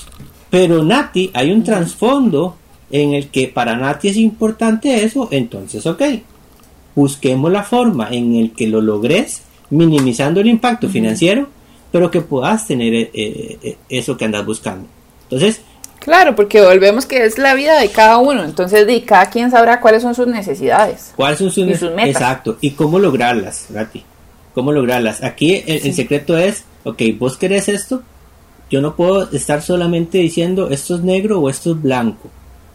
Pero Nati, hay un trasfondo en el que para Nati es importante eso, entonces, ok, busquemos la forma en el que lo logres, minimizando el impacto financiero, pero que puedas tener eh, eh, eso que andas buscando. Entonces, Claro, porque volvemos que es la vida de cada uno, entonces de cada quien sabrá cuáles son sus necesidades. ¿cuáles son sus, Y sus metas. Exacto, y cómo lograrlas, Nati. ¿Cómo lograrlas? Aquí el, el secreto es, ok, vos querés esto, yo no puedo estar solamente diciendo esto es negro o esto es blanco.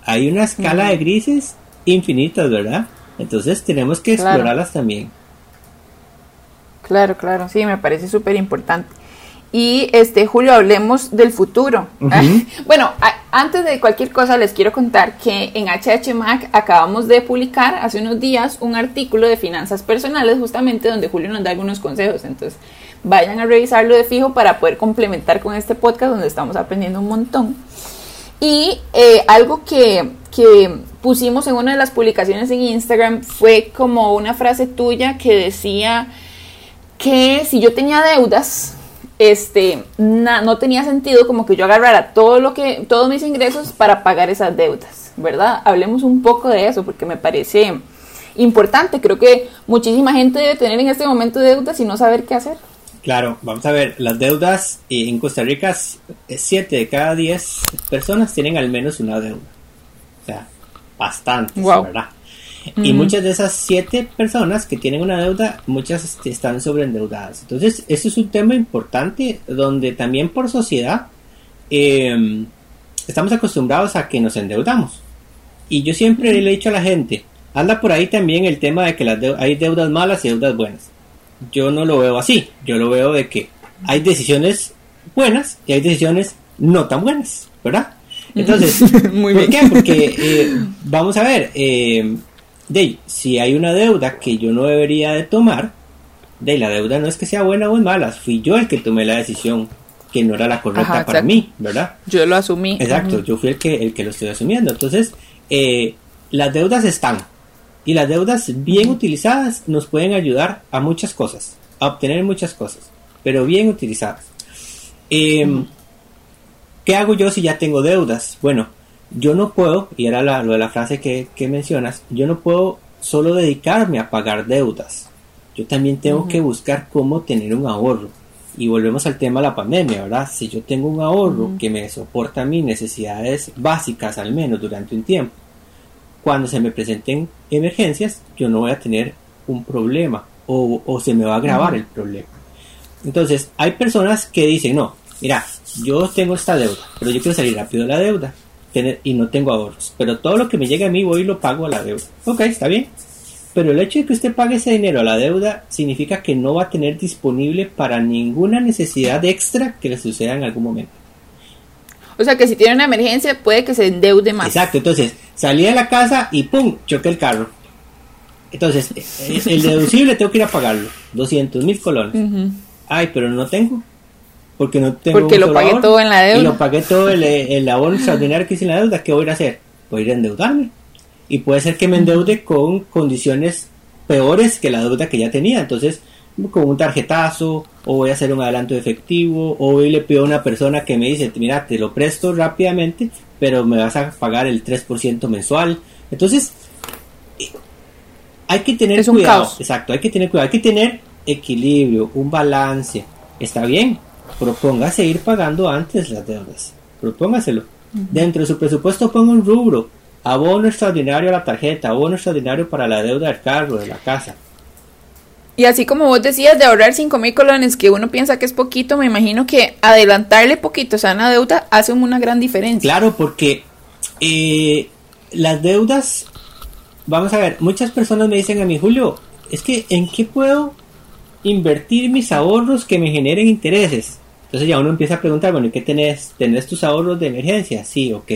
Hay una escala de grises infinitas, ¿verdad? Entonces tenemos que Claro. explorarlas también. Claro, claro, sí, me parece súper importante. Y este, Julio, hablemos del futuro. Ujú. bueno, a- antes de cualquier cosa les quiero contar que en HH Mac acabamos de publicar hace unos días un artículo de finanzas personales justamente donde Julio nos da algunos consejos. Entonces, vayan a revisarlo de fijo para poder complementar con este podcast donde estamos aprendiendo un montón. Y eh, algo que, que pusimos en una de las publicaciones en Instagram fue como una frase tuya que decía que si yo tenía deudas, este, na- no tenía sentido como que yo agarrara todo lo que, todos mis ingresos para pagar esas deudas, ¿verdad? Hablemos un poco de eso porque me parece importante. Creo que muchísima gente debe tener en este momento deudas y no saber qué hacer. Claro, vamos a ver, las deudas eh, en Costa Rica, 7 de cada 10 personas tienen al menos una deuda. O sea, bastantes, Wow. ¿verdad? Y muchas de esas 7 personas que tienen una deuda, muchas este, están sobreendeudadas. Entonces, eso es un tema importante donde también por sociedad eh, estamos acostumbrados a que nos endeudamos. Y yo siempre le he dicho a la gente, anda por ahí también el tema de que las hay deudas malas y deudas buenas yo no lo veo así. Yo lo veo de que hay decisiones buenas y hay decisiones no tan buenas, ¿verdad? Entonces, Muy ¿por bien. qué? Porque eh, vamos a ver, eh, de, si hay una deuda que yo no debería de tomar, de la deuda no es que sea buena o es mala, fui yo el que tomé la decisión que no era la correcta Ajá, para mí, ¿verdad? Yo lo asumí. Exacto, yo fui el que, el que lo estoy asumiendo. Entonces, eh, las deudas están. Y las deudas bien utilizadas nos pueden ayudar a muchas cosas, a obtener muchas cosas, pero bien utilizadas. Eh, ¿Qué hago yo si ya tengo deudas? Bueno, yo no puedo, y era la- lo de la frase que, que mencionas, yo no puedo solo dedicarme a pagar deudas. yo también tengo que buscar cómo tener un ahorro. Y volvemos al tema de la pandemia, ¿verdad? Si yo tengo un ahorro que me soporta mis necesidades básicas al menos durante un tiempo, cuando se me presenten emergencias, yo no voy a tener un problema o, se me va a agravar el problema. Entonces, hay personas que dicen, no, mira, yo tengo esta deuda, pero yo quiero salir rápido de la deuda y no tengo ahorros, pero todo lo que me llegue a mí voy y lo pago a la deuda. Ok, está bien. Pero el hecho de que usted pague ese dinero a la deuda significa que no va a tener disponible para ninguna necesidad extra que le suceda en algún momento. O sea que si tiene una emergencia puede que se endeude más. Exacto, entonces salí de la casa y ¡pum! choque el carro. Entonces, el deducible tengo que ir a pagarlo, 200 mil colones. Ay, pero no tengo. Porque no tengo. Porque lo pagué todo en la deuda. Y lo pagué todo el, el ahorro extraordinario que hice en la deuda. ¿Qué voy a hacer? Voy a ir a endeudarme. Y puede ser que me endeude con condiciones peores que la deuda que ya tenía. Entonces, con un tarjetazo, o voy a hacer un adelanto de efectivo, o hoy le pido a una persona que me dice, mira, te lo presto rápidamente, pero me vas a pagar el 3% mensual. Entonces, hay que tener cuidado. Exacto, hay que tener cuidado, hay que tener equilibrio, un balance. Está bien, propóngase ir pagando antes las deudas. Propóngaselo. Dentro de su presupuesto ponga un rubro. Abono extraordinario a la tarjeta, abono extraordinario para la deuda del carro, de la casa. Y así como vos decías de ahorrar 5 mil colones, que uno piensa que es poquito, me imagino que adelantarle poquito a una deuda hace una gran diferencia. Claro, porque eh, las deudas vamos a ver, muchas personas me dicen a mí, Julio, es que ¿en qué puedo invertir mis ahorros que me generen intereses? Entonces ya uno empieza a preguntar, bueno, ¿y qué tenés? ¿Tenés tus ahorros de emergencia? Sí, ok.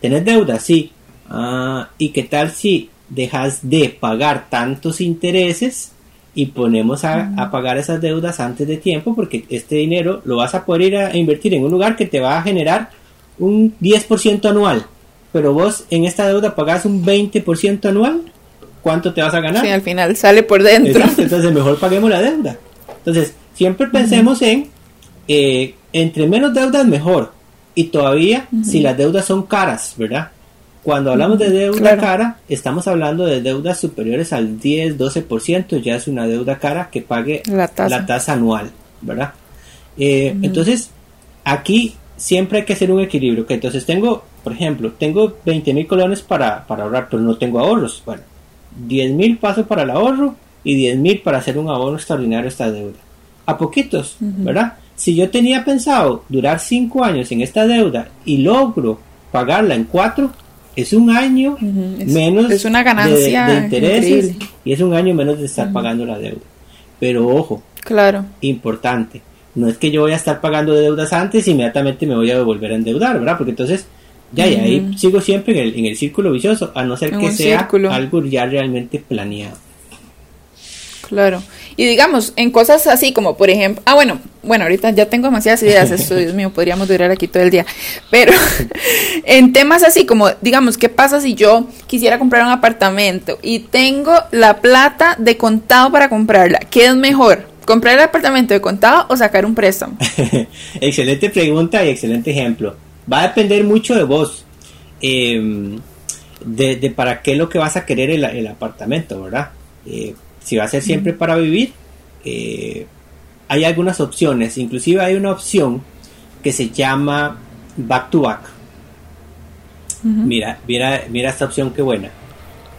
¿Tenés deuda? Sí. Ah, ¿y qué tal si dejas de pagar tantos intereses y ponemos a, a, pagar esas deudas antes de tiempo? Porque este dinero lo vas a poder ir a invertir en un lugar que te va a generar un 10% anual pero vos en esta deuda pagás un 20% anual, ¿cuánto te vas a ganar? Sí, al final sale por dentro. entonces mejor paguemos la deuda. Entonces, siempre pensemos en, eh, entre menos deudas mejor. Y todavía, si las deudas son caras, ¿verdad? Cuando hablamos de deuda cara, estamos hablando de deudas superiores al 10, 12%, ya es una deuda cara que pague la tasa, anual, ¿verdad? Eh, entonces, aquí siempre hay que hacer un equilibrio. Que entonces tengo, por ejemplo, tengo 20 mil colones para, ahorrar, pero no tengo ahorros. Bueno, 10 mil paso para el ahorro y 10 mil para hacer un ahorro extraordinario esta deuda. A poquitos, ¿verdad? Si yo tenía pensado durar 5 años en esta deuda y logro pagarla en 4, es un año menos es una ganancia de, intereses y es un año menos de estar pagando la deuda. Pero ojo, claro, importante, no es que yo voy a estar pagando deudas antes y inmediatamente me voy a volver a endeudar, ¿verdad? Porque entonces, ya, ya ahí sigo siempre en el, en el círculo vicioso, a no ser que sea algo ya realmente planeado. Claro. Y digamos, en cosas así como, por ejemplo, ah, bueno, bueno, ahorita ya tengo demasiadas ideas, esto, Dios mío, podríamos durar aquí todo el día, pero en temas así como, digamos, ¿qué pasa si yo quisiera comprar un apartamento y tengo la plata de contado para comprarla? ¿Qué es mejor? ¿Comprar el apartamento de contado o sacar un préstamo? excelente pregunta y excelente ejemplo. Va a depender mucho de vos. Em, de, para qué es lo que vas a querer el, apartamento, ¿verdad? Eh, si va a ser siempre para vivir, eh, hay algunas opciones. Inclusive hay una opción que se llama back to back. Mira, mira, mira esta opción qué buena.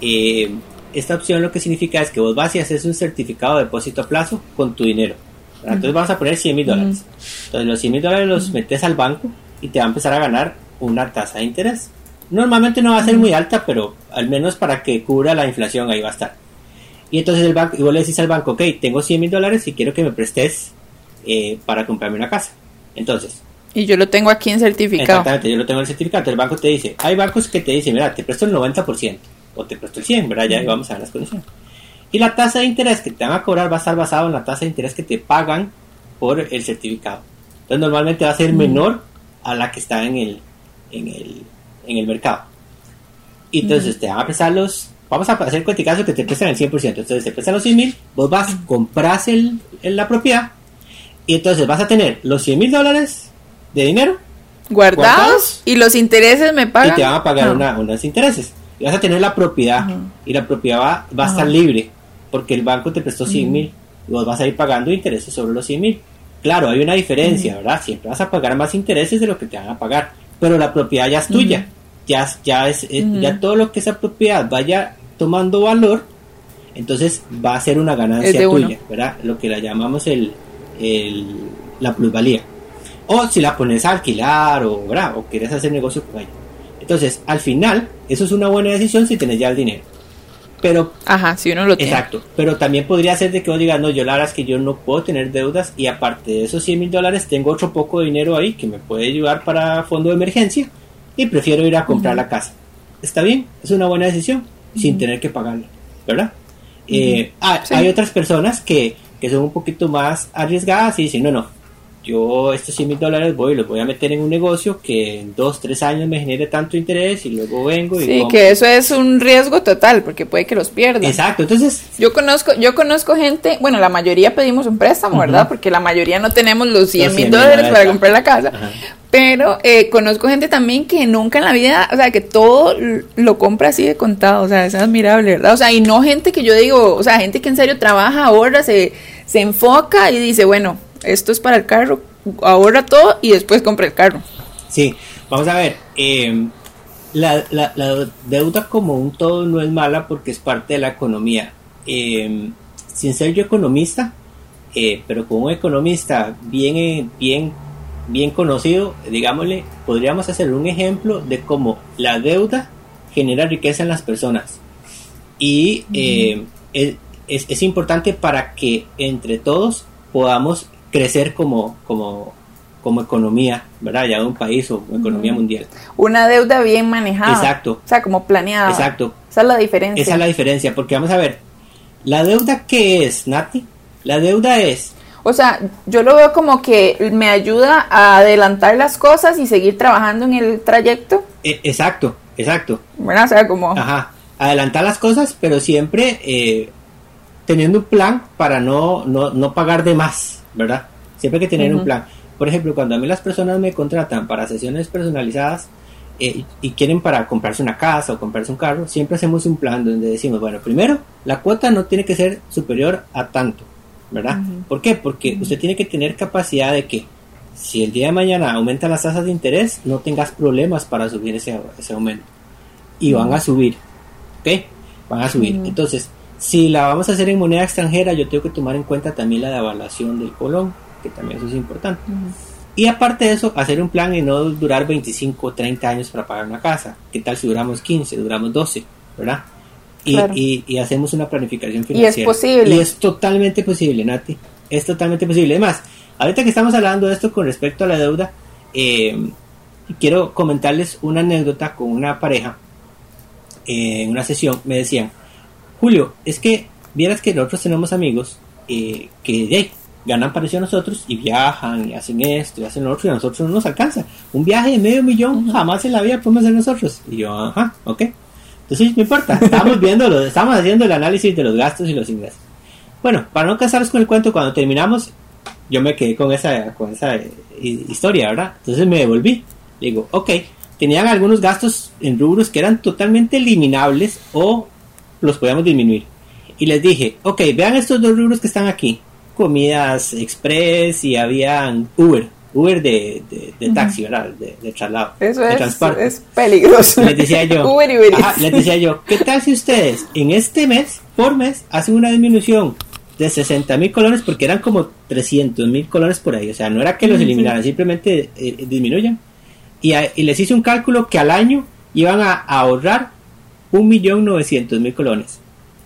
Eh, esta opción lo que significa es que vos vas y haces un certificado de depósito a plazo con tu dinero. Entonces vas a poner 100 mil dólares. Entonces los 100 mil dólares los metes al banco y te va a empezar a ganar una tasa de interés. Normalmente no va a ser muy alta, pero al menos para que cubra la inflación ahí va a estar. Y entonces el banco, y vos le decís al banco, ok, tengo 100 mil dólares y quiero que me prestes eh, para comprarme una casa. Entonces. Y yo lo tengo aquí en certificado. Exactamente, yo lo tengo en certificado. El banco te dice, hay bancos que te dicen, mira, te presto el 90% o te presto el 100, ¿verdad? Ya vamos a ver las condiciones. Y la tasa de interés que te van a cobrar va a estar basado en la tasa de interés que te pagan por el certificado. Entonces normalmente va a ser menor a la que está en el, en el, en el mercado. Y entonces te van a prestar los, vamos a hacer caso que te prestan el 100%. Entonces te prestan los 100 mil, vos vas, compras el, la propiedad y entonces vas a tener los 100 mil dólares de dinero guardados, y los intereses me pagan. Y te van a pagar una, unos intereses vas a tener la propiedad y la propiedad va, a estar libre porque el banco te prestó 100 mil y vos vas a ir pagando intereses sobre los 100 mil. Claro, hay una diferencia, ¿verdad? Siempre vas a pagar más intereses de lo que te van a pagar, pero la propiedad ya es tuya. Ya, ya, es, eh, ya todo lo que esa propiedad vaya tomando valor, entonces va a ser una ganancia tuya, ¿verdad? Lo que la llamamos el, el, la plusvalía. O si la pones a alquilar o, ¿verdad? o quieres hacer negocio con ella. Entonces, al final, eso es una buena decisión si tienes ya el dinero. Pero, Ajá, si uno lo tiene. Exacto, pero también podría ser de que vos digas, no, yo la verdad es que yo no puedo tener deudas y aparte de esos 100 mil dólares tengo otro poco de dinero ahí que me puede ayudar para fondo de emergencia y prefiero ir a comprar la casa. Está bien, es una buena decisión sin tener que pagarla, ¿verdad? Eh, ah, hay otras personas que, que son un poquito más arriesgadas y dicen, no, no, yo estos 100 mil dólares voy los voy a meter en un negocio que en dos, tres años me genere tanto interés y luego vengo y... Sí, que eso es un riesgo total porque puede que los pierdan. Exacto, entonces... Yo conozco, yo conozco gente, bueno, la mayoría pedimos un préstamo, ¿verdad? Porque la mayoría no tenemos los 100 mil dólares para comprar la casa. Pero eh, conozco gente también que nunca en la vida, o sea, que todo lo compra así de contado, o sea, es admirable, ¿verdad? O sea, y no gente que yo digo, o sea, gente que en serio trabaja, ahorra, se, se enfoca y dice, bueno, esto es para el carro, ahorra todo y después compra el carro. Sí, vamos a ver, eh, la, la, deuda como un todo no es mala porque es parte de la economía. Eh, sin ser yo economista, eh, pero como un economista bien, bien, bien conocido, digámosle, podríamos hacer un ejemplo de cómo la deuda genera riqueza en las personas. Y es, es importante para que entre todos podamos crecer como, como, como economía, ¿verdad? Ya de un país o economía mundial. Una deuda bien manejada. Exacto. O sea, como planeada. Exacto. Esa es la diferencia. Esa es la diferencia, porque vamos a ver, ¿la deuda qué es, Nati? La deuda es... O sea, yo lo veo como que me ayuda a adelantar las cosas y seguir trabajando en el trayecto. E, exacto, exacto. Bueno, o sea, como... Ajá, adelantar las cosas, pero siempre eh, teniendo un plan para no, no, no pagar de más, ¿verdad? Siempre hay que tener un plan. Por ejemplo, cuando a mí las personas me contratan para sesiones personalizadas eh, y quieren para comprarse una casa o comprarse un carro, siempre hacemos un plan donde decimos, bueno, primero, la cuota no tiene que ser superior a tanto, ¿verdad? ¿Por qué? Porque usted tiene que tener capacidad de que si el día de mañana aumentan las tasas de interés, no tengas problemas para subir ese, ese aumento. Y van a subir, ¿ok? Van a subir. Entonces, si la vamos a hacer en moneda extranjera, yo tengo que tomar en cuenta también la devaluación del colón, que también eso es importante. Y aparte de eso, hacer un plan y no durar 25 o 30 años para pagar una casa. ¿Qué tal si duramos 15, duramos 12, verdad? Y, y, hacemos una planificación financiera. Y es posible. Y es totalmente posible, Nati. Es totalmente posible. Además, ahorita que estamos hablando de esto con respecto a la deuda, eh, quiero comentarles una anécdota con una pareja. Eh, en una sesión me decían, Julio, es que vieras que nosotros tenemos amigos eh, que ahí, ganan parecido a nosotros y viajan y hacen esto y hacen lo otro y a nosotros no nos alcanza. Un viaje de medio millón jamás en la vida podemos hacer nosotros. Y yo, ajá, ok. Entonces no importa, estamos viendo, estamos haciendo el análisis de los gastos y los ingresos. Bueno, para no casarnos con el cuento, cuando terminamos, yo me quedé con esa, con esa eh, historia, ¿verdad? Entonces me devolví. Digo, ok, tenían algunos gastos en rubros que eran totalmente eliminables o los podíamos disminuir. Y les dije, ok, vean estos dos rubros que están aquí. Comidas express y habían Uber. Uber de, de, taxi, ¿verdad? De, traslado. Eso de es, transporte. es peligroso. Les decía yo. Uber y Uber. les decía yo, ¿qué tal si ustedes en este mes, por mes, hacen una disminución de 60 mil colones? Porque eran como 300 mil colones por ahí. O sea, no era que los eliminaran, simplemente eh, disminuyan. Y, y, les hice un cálculo que al año iban a ahorrar 1.900.000 colones.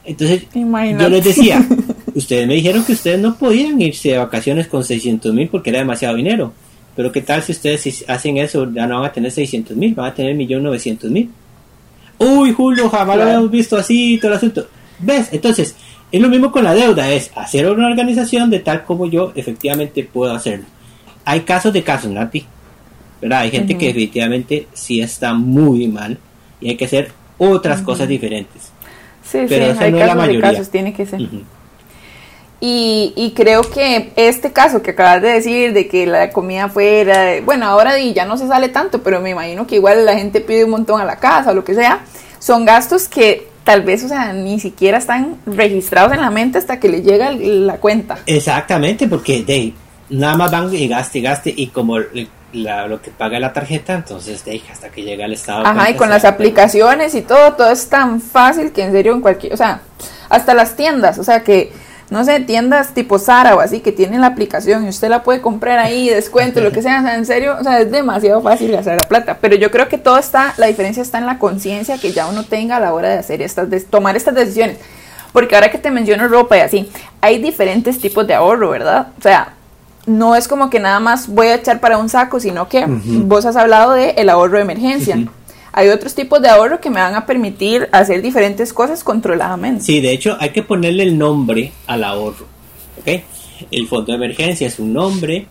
Entonces yo les decía, ustedes me dijeron que ustedes no podían irse de vacaciones con 600.000 porque era demasiado dinero. Pero qué tal si ustedes hacen eso, ya no van a tener 600.000, van a tener 1.900.000. Uy, Julio, jamás lo habíamos visto así, todo el asunto. ¿Ves? Entonces, es lo mismo con la deuda, es hacer una organización de tal como yo efectivamente puedo hacerlo. Hay casos de casos, Nati. ¿verdad? Hay gente que definitivamente sí está muy mal y hay que hacer otras cosas diferentes. Sí, Pero sí, hay casos de casos, tiene que ser. y, y, creo que este caso que acabas de decir, de que la comida fuera, bueno, ahora ya no se sale tanto, pero me imagino que igual la gente pide un montón a la casa o lo que sea, son gastos que tal vez, o sea, ni siquiera están registrados en la mente hasta que le llega la cuenta. Exactamente, porque de nada más van y gaste gaste y como lo que paga la tarjeta, entonces de hasta que llega el estado. Ajá, y con las aplicaciones y todo, todo es tan fácil que en serio en cualquier, o sea, hasta las tiendas, o sea que no sé, tiendas tipo Sara o así que tienen la aplicación y usted la puede comprar ahí, descuento, lo que sea, o sea, en serio, o sea, es demasiado fácil gastar la plata, pero yo creo que todo está, la diferencia está en la conciencia que ya uno tenga a la hora de hacer estas, de tomar estas decisiones, porque ahora que te menciono ropa y así, hay diferentes tipos de ahorro, ¿verdad? O sea, no es como que nada más voy a echar para un saco, sino que vos has hablado de el ahorro de emergencia. Hay otros tipos de ahorro que me van a permitir hacer diferentes cosas controladamente. Sí, de hecho hay que ponerle el nombre al ahorro. ¿ok? El fondo de emergencia es un nombre,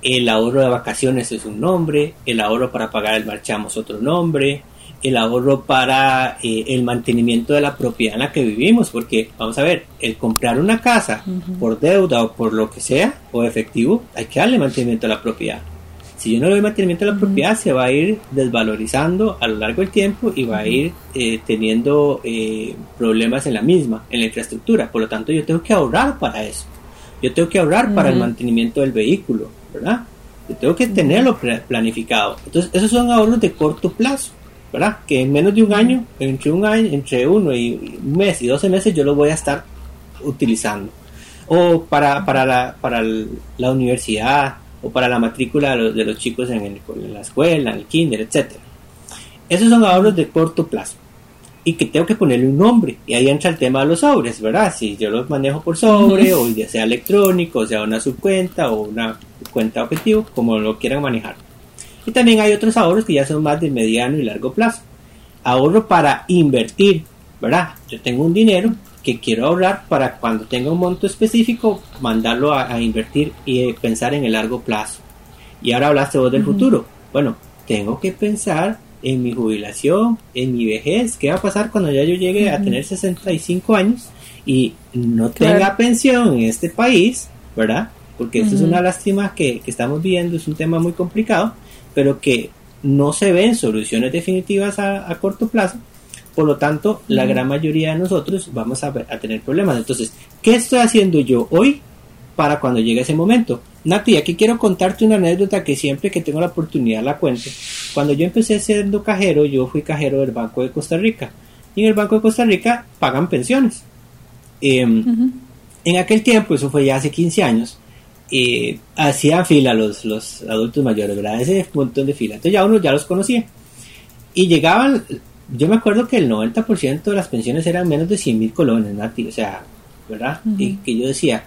el ahorro de vacaciones es un nombre, el ahorro para pagar el marchamo es otro nombre, el ahorro para eh, el mantenimiento de la propiedad en la que vivimos, porque vamos a ver, el comprar una casa por deuda o por lo que sea, o efectivo, hay que darle mantenimiento a la propiedad. Si yo no le doy mantenimiento a la propiedad, se va a ir desvalorizando a lo largo del tiempo y va a ir eh, teniendo eh, problemas en la misma, en la infraestructura. Por lo tanto, yo tengo que ahorrar para eso. Yo tengo que ahorrar para el mantenimiento del vehículo, ¿verdad? Yo tengo que tenerlo planificado. Entonces, esos son ahorros de corto plazo. ¿Verdad? Que en menos de un año, entre un año, entre uno y un mes y doce meses, yo lo voy a estar utilizando. O para, para, la, para la universidad, o para la matrícula de los, chicos en, en, la escuela, en el kinder, etc. Esos son ahorros de corto plazo. Y que tengo que ponerle un nombre. Y ahí entra el tema de los sobres, ¿verdad? Si yo los manejo por sobre, o ya sea electrónico, o sea una subcuenta, o una cuenta objetivo, como lo quieran manejar. Y también hay otros ahorros que ya son más de mediano y largo plazo. Ahorro para invertir, ¿verdad? Yo tengo un dinero que quiero ahorrar para cuando tenga un monto específico mandarlo a, invertir y eh, pensar en el largo plazo. Y ahora hablaste vos del futuro. Bueno, tengo que pensar en mi jubilación, en mi vejez, qué va a pasar cuando ya yo llegue a tener 65 años y no tenga pensión en este país, ¿verdad? Porque esto es una lástima que, que estamos viendo, es un tema muy complicado pero que no se ven soluciones definitivas a, corto plazo. Por lo tanto, la gran mayoría de nosotros vamos a, tener problemas. Entonces, ¿qué estoy haciendo yo hoy para cuando llegue ese momento? Nati, aquí quiero contarte una anécdota que siempre que tengo la oportunidad la cuento. Cuando yo empecé siendo cajero, yo fui cajero del Banco de Costa Rica. Y en el Banco de Costa Rica pagan pensiones. Em, en aquel tiempo, eso fue ya hace 15 años, eh, hacía fila los, los adultos mayores, ¿verdad? Ese montón de fila. Entonces ya uno ya los conocía. Y llegaban, yo me acuerdo que el 90% de las pensiones eran menos de 100 mil colones, Nati, o sea, ¿verdad? Y que yo decía,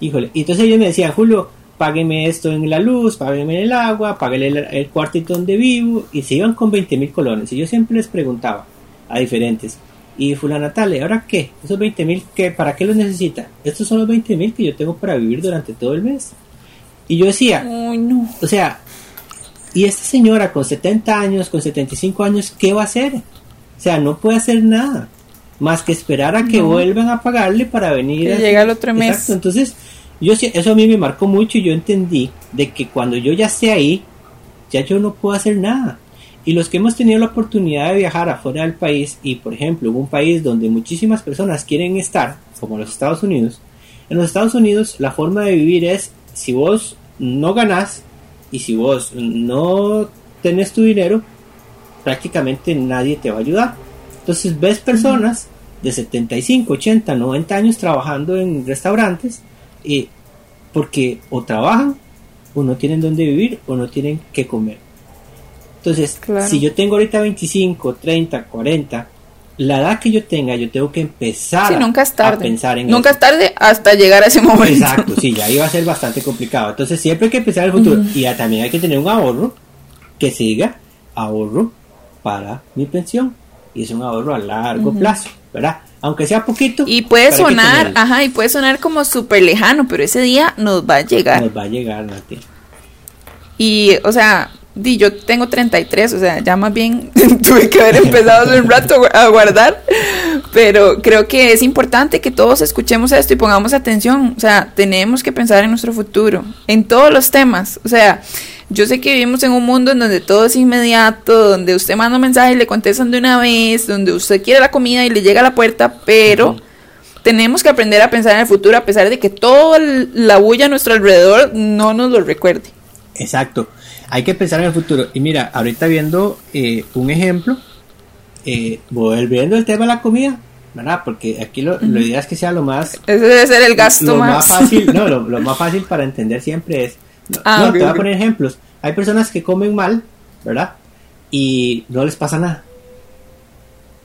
híjole, y entonces ellos me decían, Julio, págueme esto en la luz, págueme el agua, págueme el, el cuartito donde vivo, y se iban con 20 mil colones. Y yo siempre les preguntaba a diferentes, y fulana Natalia, ¿ahora qué? ¿Esos 20 mil para qué los necesita? Estos son los 20 mil que yo tengo para vivir durante todo el mes. Y yo decía, o sea, y esta señora con 70 años, con 75 años, ¿qué va a hacer? O sea, no puede hacer nada más que esperar a que vuelvan a pagarle para venir. Que llega el otro mes. Entonces, yo eso a mí me marcó mucho y yo entendí de que cuando yo ya esté ahí, ya yo no puedo hacer nada. Y los que hemos tenido la oportunidad de viajar afuera del país y, por ejemplo, un país donde muchísimas personas quieren estar, como los Estados Unidos, en los Estados Unidos la forma de vivir es si vos no ganás y si vos no tenés tu dinero, prácticamente nadie te va a ayudar. Entonces ves personas de 75, 80, 90 años trabajando en restaurantes y porque o trabajan o no tienen dónde vivir o no tienen qué comer. Entonces, si yo tengo ahorita 25, 30, 40, la edad que yo tenga, yo tengo que empezar nunca es tarde. a pensar en Nunca es tarde hasta llegar a ese momento. Exacto, sí, ya iba a ser bastante complicado. Entonces, siempre hay que pensar en el futuro. Y ya también hay que tener un ahorro que siga ahorro para mi pensión. Y es un ahorro a largo plazo, ¿verdad? Aunque sea poquito. Y puede sonar, ajá, y puede sonar como súper lejano, pero ese día nos va a llegar. Nos va a llegar, Nati. Y, o sea, Di, yo tengo 33, o sea, ya más bien tuve que haber empezado hace un rato a guardar, pero creo que es importante que todos escuchemos esto y pongamos atención, o sea, tenemos que pensar en nuestro futuro, en todos los temas, o sea, Yo sé que vivimos en un mundo en donde todo es inmediato, donde usted manda un mensaje y le contestan de una vez, donde usted quiere la comida y le llega a la puerta, pero tenemos que aprender a pensar en el futuro a pesar de que toda la bulla a nuestro alrededor no nos lo recuerde. Exacto, hay que pensar en el futuro. Y mira, ahorita viendo eh, un ejemplo, eh, volviendo al tema de la comida, ¿verdad? Porque aquí lo, ideal es que sea lo más... Ese debe ser el gasto más. fácil, no, lo, más fácil para entender siempre es... No, ah, te voy a poner ejemplos. Hay personas que comen mal, ¿verdad? Y no les pasa nada.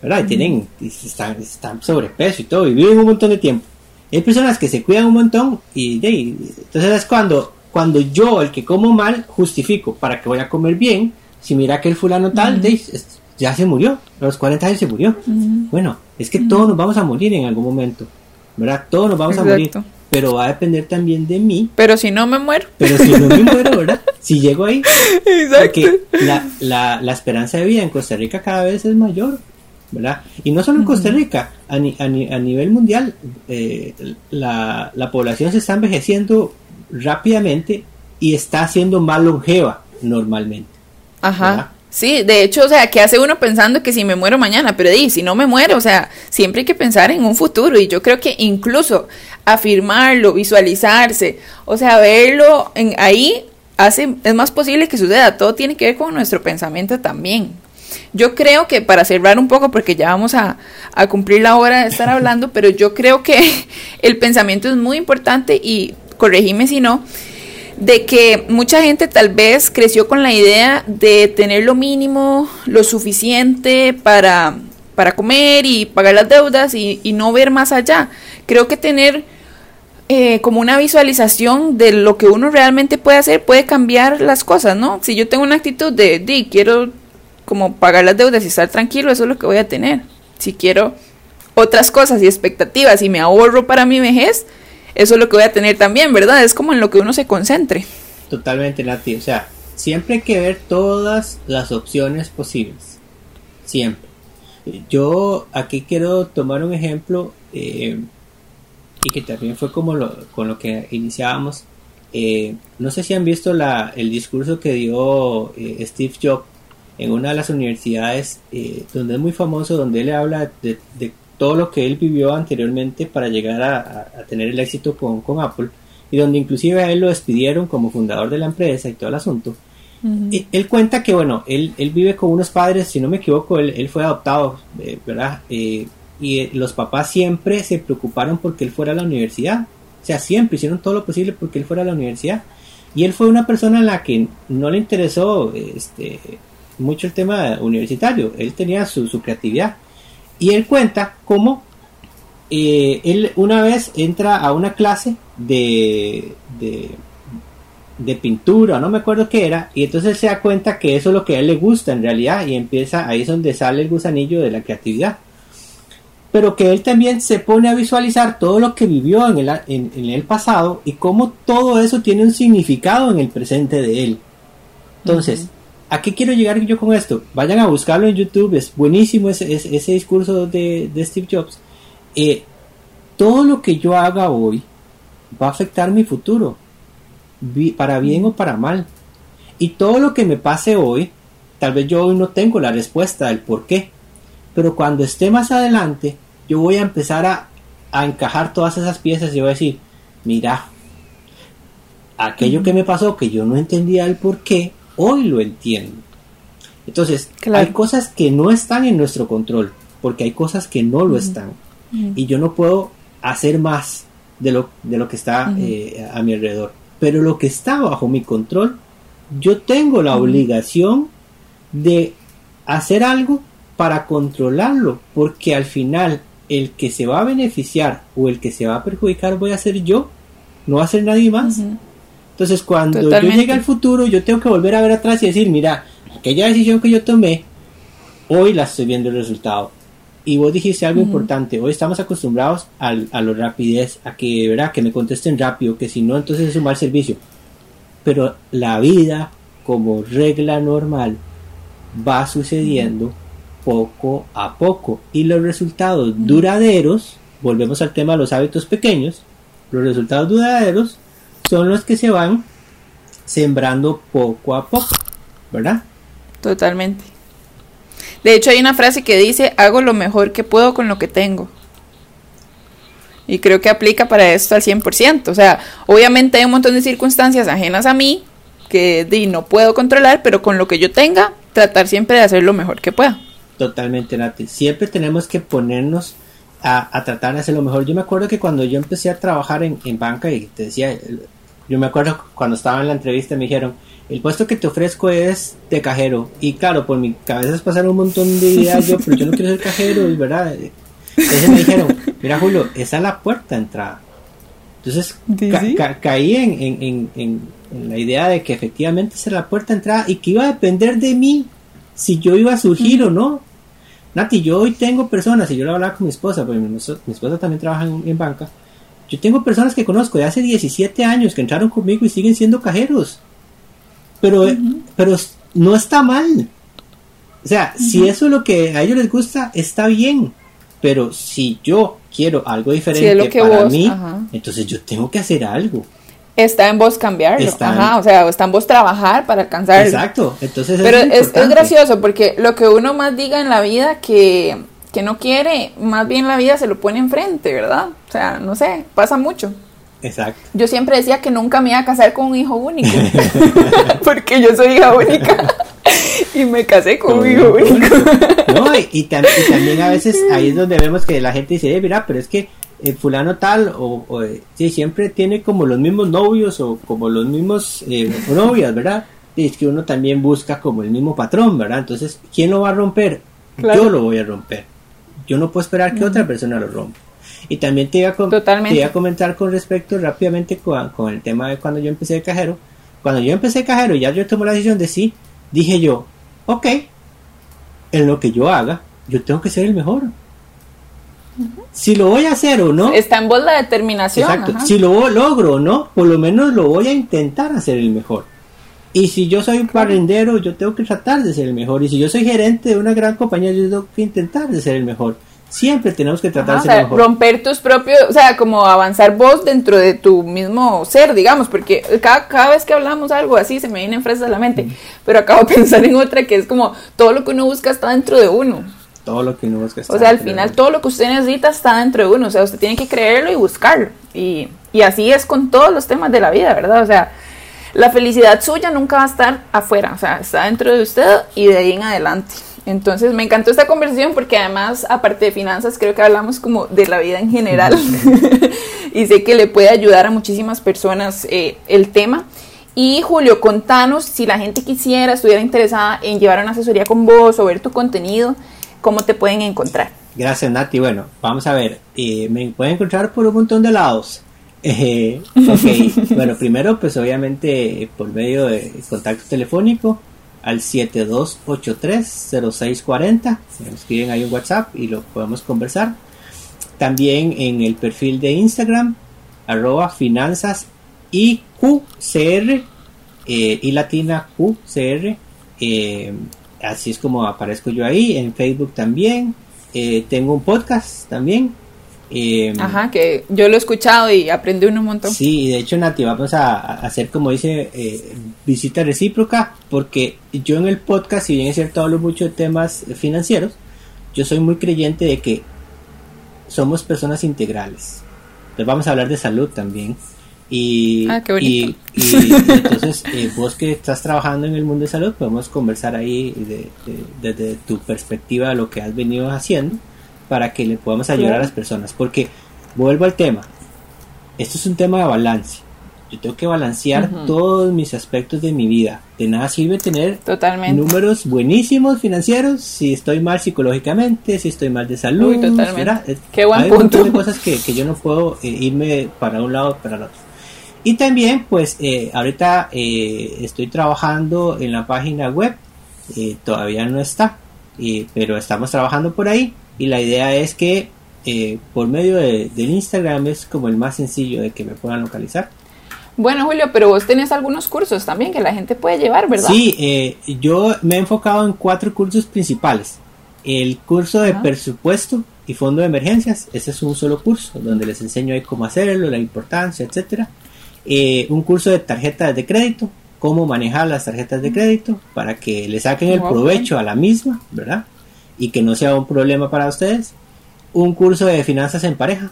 ¿Verdad? Y tienen, están, están sobrepeso y todo, y viven un montón de tiempo. Hay personas que se cuidan un montón y, de, entonces es cuando, cuando yo, el que como mal, justifico para que voy a comer bien. Si mira que el fulano tal, de, ya se murió, a los 40 años se murió. Bueno, es que todos nos vamos a morir en algún momento, ¿verdad? Todos nos vamos a morir, pero va a depender también de mí. Pero si no me muero. Pero si no me muero, ¿verdad? Si llego ahí. Exacto. Porque la, la, la esperanza de vida en Costa Rica cada vez es mayor, ¿verdad? Y no solo en Costa Rica, a, a, a nivel mundial, eh, la, la población se está envejeciendo rápidamente y está siendo más longeva normalmente. Ajá. Sí, de hecho, o sea, ¿qué hace uno pensando que si me muero mañana? Pero di, si no me muero, o sea, siempre hay que pensar en un futuro y yo creo que incluso afirmarlo, visualizarse, o sea, verlo en ahí hace es más posible que suceda. Todo tiene que ver con nuestro pensamiento también. Yo creo que para cerrar un poco, porque ya vamos a, a cumplir la hora de estar hablando, pero yo creo que el pensamiento es muy importante y corregime si no, de que mucha gente tal vez creció con la idea de tener lo mínimo, lo suficiente para, para comer y pagar las deudas y, no ver más allá. Creo que tener eh, como una visualización de lo que uno realmente puede hacer puede cambiar las cosas, ¿no? Si yo tengo una actitud de, de quiero como pagar las deudas y estar tranquilo, eso es lo que voy a tener. Si quiero otras cosas y expectativas y me ahorro para mi vejez, eso es lo que voy a tener también, ¿verdad? Es como en lo que uno se concentre. Totalmente, Nati. O sea, siempre hay que ver todas las opciones posibles. Siempre. Yo aquí quiero tomar un ejemplo eh, y que también fue como lo, con lo que iniciábamos. Eh, no sé si han visto la, el discurso que dio eh, Steve Jobs en una de las universidades donde es muy famoso, donde él habla de todo lo que él vivió anteriormente para llegar a, tener el éxito con, Apple y donde inclusive a él lo despidieron como fundador de la empresa y todo el asunto. él cuenta que, bueno, él, él, vive con unos padres, si no me equivoco, él, él fue adoptado, eh, ¿verdad? Eh, y eh, los papás siempre se preocuparon porque él fuera a la universidad. O sea, siempre hicieron todo lo posible porque él fuera a la universidad. Y él fue una persona en la que no le interesó este, mucho el tema universitario. Él tenía su, su creatividad. Y él cuenta cómo eh, él una vez entra a una clase de, de, pintura, no me acuerdo qué era, y entonces se da cuenta que eso es lo que a él le gusta en realidad, y empieza, ahí es donde sale el gusanillo de la creatividad. Pero que él también se pone a visualizar todo lo que vivió en el, en, el pasado y cómo todo eso tiene un significado en el presente de él. Entonces, ¿A qué quiero llegar yo con esto? Vayan a buscarlo en YouTube, es buenísimo ese, ese, discurso de, Steve Jobs. Eh, todo lo que yo haga hoy va a afectar mi futuro, para bien o para mal. Y todo lo que me pase hoy, tal vez yo hoy no tengo la respuesta del por qué, pero cuando esté más adelante, yo voy a empezar a, a encajar todas esas piezas y voy a decir, mira, aquello que me pasó que yo no entendía el por qué, hoy lo entiendo. Entonces, hay cosas que no están en nuestro control, porque hay cosas que no lo están. Y yo no puedo hacer más de lo, de lo que está eh, a mi alrededor. Pero lo que está bajo mi control, yo tengo la obligación de hacer algo para controlarlo, porque al final el que se va a beneficiar o el que se va a perjudicar voy a ser yo, no va a ser nadie más. Entonces, cuando yo llegue al futuro, yo tengo que volver a ver atrás y decir, mira, aquella decisión que yo tomé, hoy la estoy viendo el resultado. Y vos dijiste algo importante, hoy estamos acostumbrados a, a la rapidez, a que, ¿verdad? que me contesten rápido, que si no, entonces es un mal servicio. Pero la vida, como regla normal, va sucediendo poco a poco. Y los resultados duraderos, volvemos al tema de los hábitos pequeños, los resultados duraderos son los que se van sembrando poco a poco, ¿verdad? Totalmente. De hecho, hay una frase que dice, hago lo mejor que puedo con lo que tengo. Y creo que aplica para esto al 100%. O sea, obviamente hay un montón de circunstancias ajenas a mí que di, no puedo controlar, pero con lo que yo tenga, tratar siempre de hacer lo mejor que pueda. Totalmente, Nati. Siempre tenemos que ponernos a, tratar de hacer lo mejor. Yo me acuerdo que cuando yo empecé a trabajar en, en banca y te decía, yo me acuerdo cuando estaba en la entrevista me dijeron, el puesto que te ofrezco es de cajero. Y claro, por mi cabeza es pasar un montón de ideas yo, pero yo no quiero ser cajero, verdad. Entonces me dijeron, mira Julio, esa es la puerta de entrada. Entonces caí en, en, la idea de que efectivamente esa es la puerta de entrada y que iba a depender de mí si yo iba a surgir o no. Nati, yo hoy tengo personas, y yo lo hablaba con mi esposa, porque mi, esposa también trabaja en, banca, yo tengo personas que conozco de hace 17 años que entraron conmigo y siguen siendo cajeros. Pero, pero no está mal. O sea, si eso es lo que a ellos les gusta, está bien. Pero si yo quiero algo diferente para mí, entonces yo tengo que hacer algo. Está en vos cambiarlo, ajá, o sea, está en vos trabajar para alcanzarlo. Exacto, entonces Pero es, es, gracioso porque lo que uno más diga en la vida que, que no quiere, más bien la vida se lo pone enfrente, ¿verdad? O sea, no sé, pasa mucho. Exacto. Yo siempre decía que nunca me iba a casar con un hijo único, porque yo soy hija única y me casé con, un hijo único. no, y, también a veces ahí es donde vemos que la gente dice, eh, mira, pero es que el fulano tal, o, sí, siempre tiene como los mismos novios o como los mismos eh, novias, ¿verdad? Y es que uno también busca como el mismo patrón, ¿verdad? Entonces, ¿quién lo va a romper? Yo lo voy a romper. Yo no puedo esperar que otra persona lo rompa. Y también te iba, a, comentar con respecto rápidamente con, el tema de cuando yo empecé de cajero. Cuando yo empecé de cajero, ya yo tomé la decisión de sí, dije yo, ok, en lo que yo haga, yo tengo que ser el mejor. Si lo voy a hacer o no. Está en voz la determinación. Exacto. Si lo logro o no, por lo menos lo voy a intentar hacer el mejor. Y si yo soy un barrendero, yo tengo que tratar de ser el mejor. Y si yo soy gerente de una gran compañía, yo tengo que intentar de ser el mejor. Siempre tenemos que tratar de Romper tus propios, o sea, como avanzar vos dentro de tu mismo ser, digamos, porque cada, cada vez que hablamos algo así se me vienen frases a la mente, pero acabo de pensar en otra que es como todo lo que uno busca está dentro de uno. Todo lo que uno busca está O sea, al final todo lo que usted necesita está dentro de uno, o sea, usted tiene que creerlo y buscarlo. Y, y así es con todos los temas de la vida, ¿verdad? O sea, la felicidad suya nunca va a estar afuera, o sea, está dentro de usted y de ahí en adelante. Entonces me encantó esta conversación porque además, aparte de finanzas, creo que hablamos como de la vida en general y sé que le puede ayudar a muchísimas personas eh, el tema. Y Julio, contanos si la gente quisiera, estuviera interesada en llevar una asesoría con vos o ver tu contenido, ¿cómo te pueden encontrar? Gracias Nati. Bueno, vamos a ver, eh, me pueden encontrar por un montón de lados. Eh, bueno, primero pues obviamente por medio de contacto telefónico al 7283-0640. Nos escriben ahí un WhatsApp y lo podemos conversar. También en el perfil de Instagram, arroba finanzas y QCR, eh, y latina QCR. Eh, así es como aparezco yo ahí. En Facebook también. Eh, tengo un podcast también Ajá, que yo lo he escuchado y aprendí un montón. Sí, y de hecho, Nati, vamos a, hacer, como dice, eh, visita recíproca, porque yo en el podcast, si bien es cierto, hablo mucho de temas financieros, yo soy muy creyente de que somos personas integrales. Entonces vamos a hablar de salud también. Y, ah, qué y, entonces, eh, vos que estás trabajando en el mundo de salud, podemos conversar ahí desde tu perspectiva de lo que has venido haciendo para que le podamos ayudar a las personas. Porque, vuelvo al tema, esto es un tema de balance. Yo tengo que balancear todos mis aspectos de mi vida. De nada sirve tener números buenísimos financieros si estoy mal psicológicamente, si estoy mal de salud. Uy, totalmente. Qué buen Hay punto. un montón de cosas que, que yo no puedo eh, irme para un lado o para el otro. Y también, pues, eh, ahorita eh, estoy trabajando en la página web. todavía no está, pero estamos trabajando por ahí y la idea es que eh, por medio de, del Instagram es como el más sencillo de que me puedan localizar. Bueno, Julio, pero vos tenés algunos cursos también que la gente puede llevar, ¿verdad? Sí, eh, yo me he enfocado en cuatro cursos principales. El curso de presupuesto y fondo de emergencias, ese es un solo curso donde les enseño ahí cómo hacerlo, la importancia, etcétera. Eh, un curso de tarjetas de crédito, cómo manejar las tarjetas de crédito para que le saquen el provecho a la misma, ¿verdad? Y que no sea un problema para ustedes. Un curso de finanzas en pareja.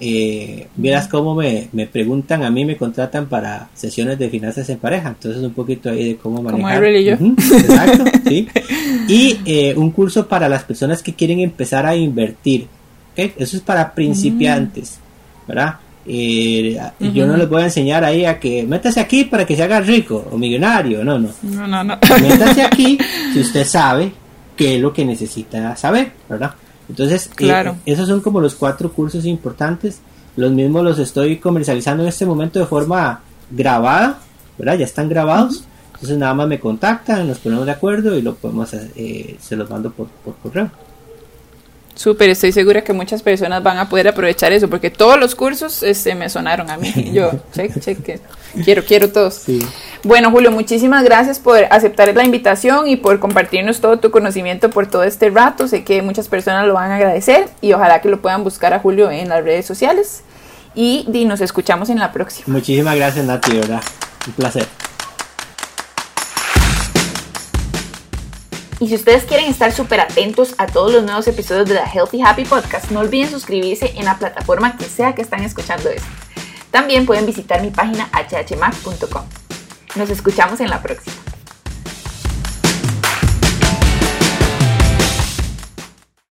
Eh, vieras cómo me, me, preguntan, a mí me contratan para sesiones de finanzas en pareja, entonces un poquito ahí de cómo manejar. exacto, sí. Y eh, un curso para las personas que quieren empezar a invertir. ¿okay? Eso es para principiantes, ¿verdad? Eh, yo no les voy a enseñar ahí a que métase aquí para que se haga rico o millonario, no, no. No, no, no. Métase aquí si usted sabe qué es lo que necesita saber, ¿verdad? Entonces, eh, claro. esos son como los cuatro cursos importantes. Los mismos los estoy comercializando en este momento de forma grabada, ¿verdad? Ya están grabados. Entonces nada más me contactan, nos ponemos de acuerdo y lo podemos, eh, se los mando por, por correo. Súper, estoy segura que muchas personas van a poder aprovechar eso, porque todos los cursos este, me sonaron a mí. Yo, check, check, quiero, quiero todos. Bueno, Julio, muchísimas gracias por aceptar la invitación y por compartirnos todo tu conocimiento por todo este rato. Sé que muchas personas lo van a agradecer y ojalá que lo puedan buscar a Julio en las redes sociales. Y, y nos escuchamos en la próxima. Muchísimas gracias, Nati, ¿verdad? Un placer. Y si ustedes quieren estar súper atentos a todos los nuevos episodios de la Healthy Happy Podcast, no olviden suscribirse en la plataforma que sea que están escuchando esto. También pueden visitar mi página hhmac.com. Nos escuchamos en la próxima.